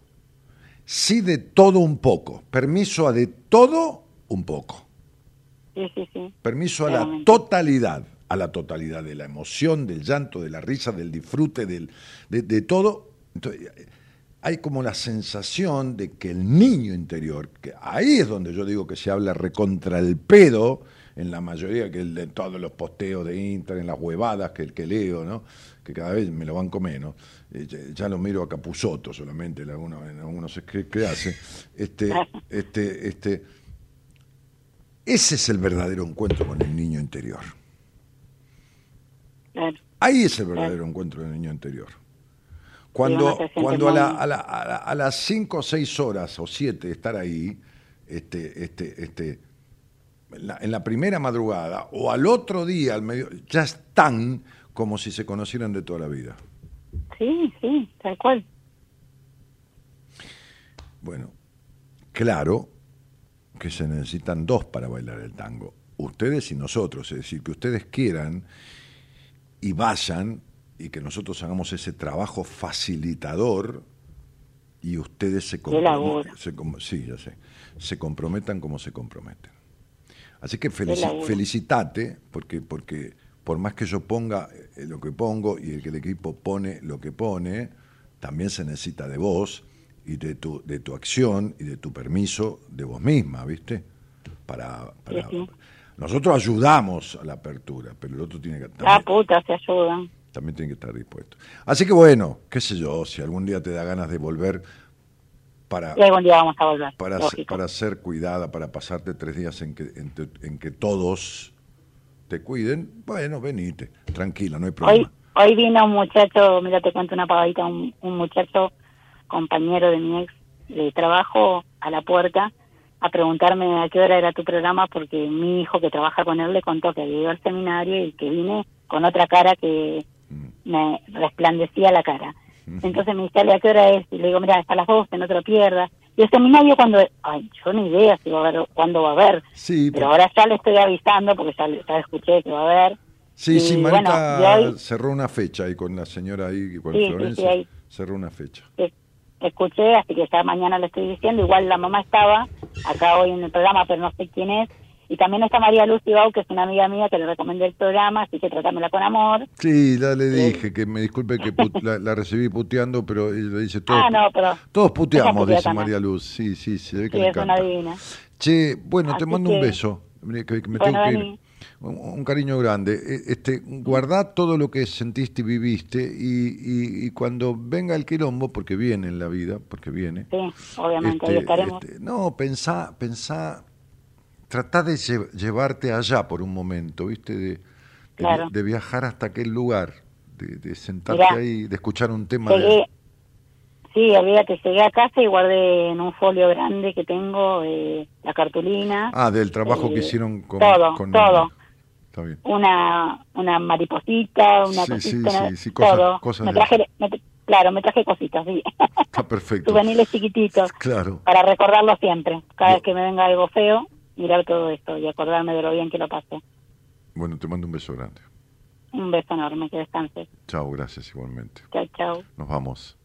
Speaker 2: Sí de todo un poco. Permiso a de todo un poco. Permiso a la totalidad, a la totalidad de la emoción, del llanto, de la risa, del disfrute, del, de, de todo. Entonces, hay como la sensación de que el niño interior, que ahí es donde yo digo que se habla recontra el pedo, en la mayoría, que de todos los posteos de Inter, en las huevadas que, que leo, ¿no? que cada vez me lo banco menos, eh, ya, lo miro a Capusoto solamente en algunos, en algunos que, hace, este, [LAUGHS] este, este, ese es el verdadero encuentro con el niño interior. Ahí es el verdadero encuentro del niño interior. Cuando, cuando a, la, a, la, a, las cinco o seis horas o siete de estar ahí, este, este, este, en la, primera madrugada o al otro día, al medio, ya están como si se conocieran de toda la vida.
Speaker 7: Sí, sí, tal cual.
Speaker 2: Bueno, claro que se necesitan dos para bailar el tango, ustedes y nosotros, es decir, que ustedes quieran y vayan y que nosotros hagamos ese trabajo facilitador y ustedes se, sí, ya sé, se comprometan como se comprometen. Así que felicitate, porque, porque por más que yo ponga eh, lo que pongo y el que el equipo pone lo que pone, también se necesita de vos y de tu, de tu acción y de tu permiso de vos misma, ¿viste? Para, Nosotros ayudamos a la apertura, pero el otro tiene que...
Speaker 7: También, puta, se ayudan.
Speaker 2: También tiene que estar dispuesto. Así que bueno, qué sé yo, si algún día te da ganas de volver para,
Speaker 7: vamos a volver.
Speaker 2: Para, ser, cuidada, para pasarte tres días en que, en, que todos te cuiden, bueno, venite, tranquila, no hay problema.
Speaker 7: Hoy, hoy vino un muchacho, mira, te cuento una pagadita, un, muchacho compañero de mi ex de trabajo a la puerta a preguntarme a qué hora era tu programa porque mi hijo que trabaja con él le contó que había ido al seminario y que vine con otra cara que mm. me resplandecía la cara. Entonces me dice, ¿a qué hora es? Y le digo, mira, hasta las 12, no te lo pierdas. Y el seminario cuando, ay, yo ni idea si va a haber, cuándo va a haber. Sí, pero ahora ya le estoy avisando porque ya, ya escuché que va a haber.
Speaker 2: Sí, sí, Marita cerró una fecha ahí con la señora ahí, con Florencia, cerró una fecha.
Speaker 7: escuché, así que ya mañana le estoy diciendo, igual la mamá estaba acá hoy en el programa, pero no sé quién es, y también está María Luz Ibau, que es una amiga mía que le recomendé el programa, así que tratámela con amor.
Speaker 2: Sí, ya le dije que me disculpe que la, recibí puteando, pero ella dice todo. Ah, no, pero. Todos puteamos, dice María Luz. Sí, sí, se ve que sí, es una divina. Che, bueno, te mando un beso. me tengo que ir. Un, cariño grande. E, este, guardá todo lo que sentiste y viviste y, y, cuando venga el quilombo, porque viene en la vida, porque viene.
Speaker 7: Sí, obviamente, ahí este, estaremos.
Speaker 2: Este, no, pensá, pensá tratá de llevarte allá por un momento, ¿viste? De, de, viajar hasta aquel lugar, de, sentarte ahí, de escuchar un tema.
Speaker 7: Llegué, Sí, olvídate, llegué a casa y guardé en un folio grande que tengo eh, la cartulina.
Speaker 2: Ah, del trabajo que eh, hicieron con...
Speaker 7: Todo, todo. Está bien. Una, una mariposita, una cosita, sí, sí, todo. Cosas, me traje, claro, me traje cositas, sí.
Speaker 2: Está perfecto. [LAUGHS]
Speaker 7: Juveniles chiquititos.
Speaker 2: Claro.
Speaker 7: Para recordarlo siempre. Cada vez que me venga algo feo, mirar todo esto y acordarme de lo bien que lo pasé.
Speaker 2: Bueno, te mando un beso grande.
Speaker 7: Un beso enorme, que descanses.
Speaker 2: Chao, gracias igualmente.
Speaker 7: Chao, chao.
Speaker 2: Nos vamos.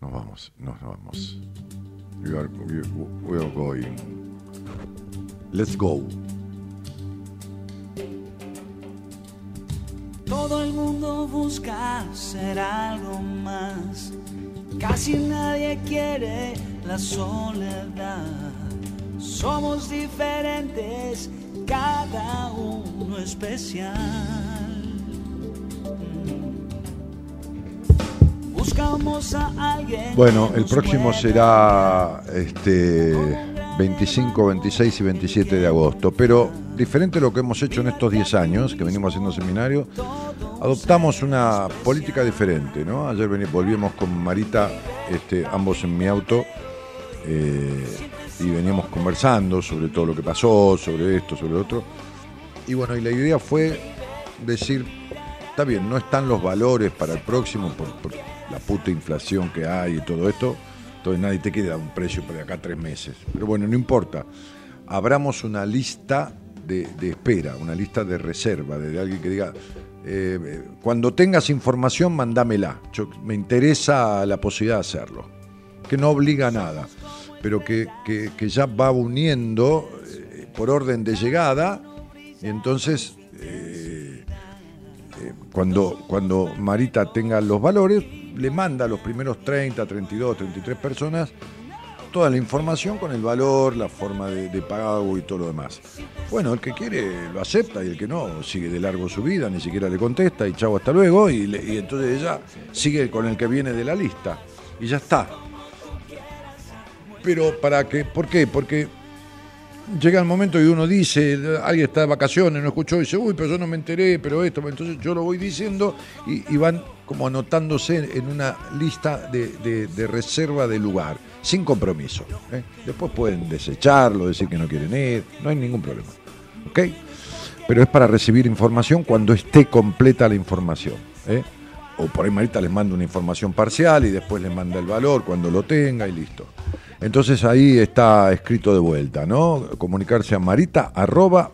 Speaker 2: Nos vamos, nos vamos. We are, we, are going. Let's go.
Speaker 3: Todo el mundo busca ser algo más. Casi nadie quiere la soledad. Somos diferentes, cada uno especial. Buscamos a alguien.
Speaker 2: Bueno, el próximo será este 25, 26 y 27 de agosto, pero diferente a lo que hemos hecho en estos 10 años que venimos haciendo seminario, adoptamos una política diferente, ¿no? Ayer volvimos con Marita, este, ambos en mi auto. Eh, y veníamos conversando sobre todo lo que pasó, sobre esto, sobre lo otro. Y bueno, y la idea fue decir, está bien, no están los valores para el próximo por, la puta inflación que hay y todo esto, entonces nadie te queda un precio por acá tres meses. Pero bueno, no importa. Abramos una lista de, espera, una lista de reserva, de, alguien que diga, eh, cuando tengas información, mándamela. me interesa la posibilidad de hacerlo. Que no obliga a nada pero que, ya va uniendo eh, por orden de llegada, y entonces eh, eh, cuando, cuando Marita tenga los valores, le manda a los primeros 30, 32, 33 personas toda la información con el valor, la forma de, pago y todo lo demás. Bueno, el que quiere lo acepta y el que no sigue de largo su vida, ni siquiera le contesta y chau, hasta luego, y, y entonces ella sigue con el que viene de la lista. Y ya está pero para que, ¿por qué? Porque llega el momento y uno dice, alguien está de vacaciones, no escuchó, y dice, uy, pero yo no me enteré, pero esto, entonces yo lo voy diciendo y, van como anotándose en una lista de, reserva de lugar, sin compromiso. ¿eh? Después pueden desecharlo, decir que no quieren ir, no hay ningún problema. ¿Ok? Pero es para recibir información cuando esté completa la información. ¿eh? O por ahí Marita les manda una información parcial y después les manda el valor cuando lo tenga y listo. Entonces ahí está escrito de vuelta, ¿no? Comunicarse a marita arroba.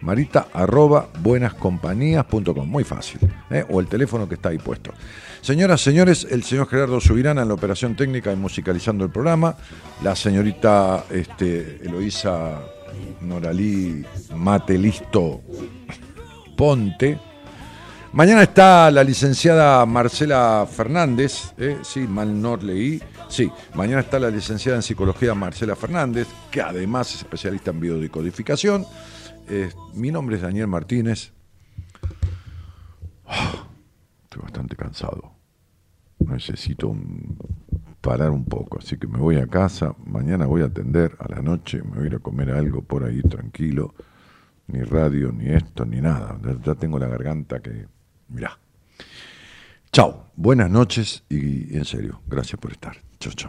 Speaker 2: Marita arroba. Muy fácil. ¿eh? O el teléfono que está ahí puesto. Señoras, señores, el señor Gerardo Subirana en la operación técnica y musicalizando el programa. La señorita este, Eloísa Noralí Matelisto Ponte Mañana está la licenciada Marcela Fernández, ¿eh? sí, mal no leí, sí, mañana está la licenciada en psicología Marcela Fernández, que además es especialista en biodecodificación. mi nombre es Daniel Martínez. Ah, estoy bastante cansado. Necesito parar un poco, así que me voy a casa. Mañana voy a atender a la noche, me voy a ir a comer algo por ahí tranquilo. Ni radio, ni esto, ni nada. Ya tengo la garganta que Mirá. Chao, buenas noches y en serio, gracias por estar. Chao, chao.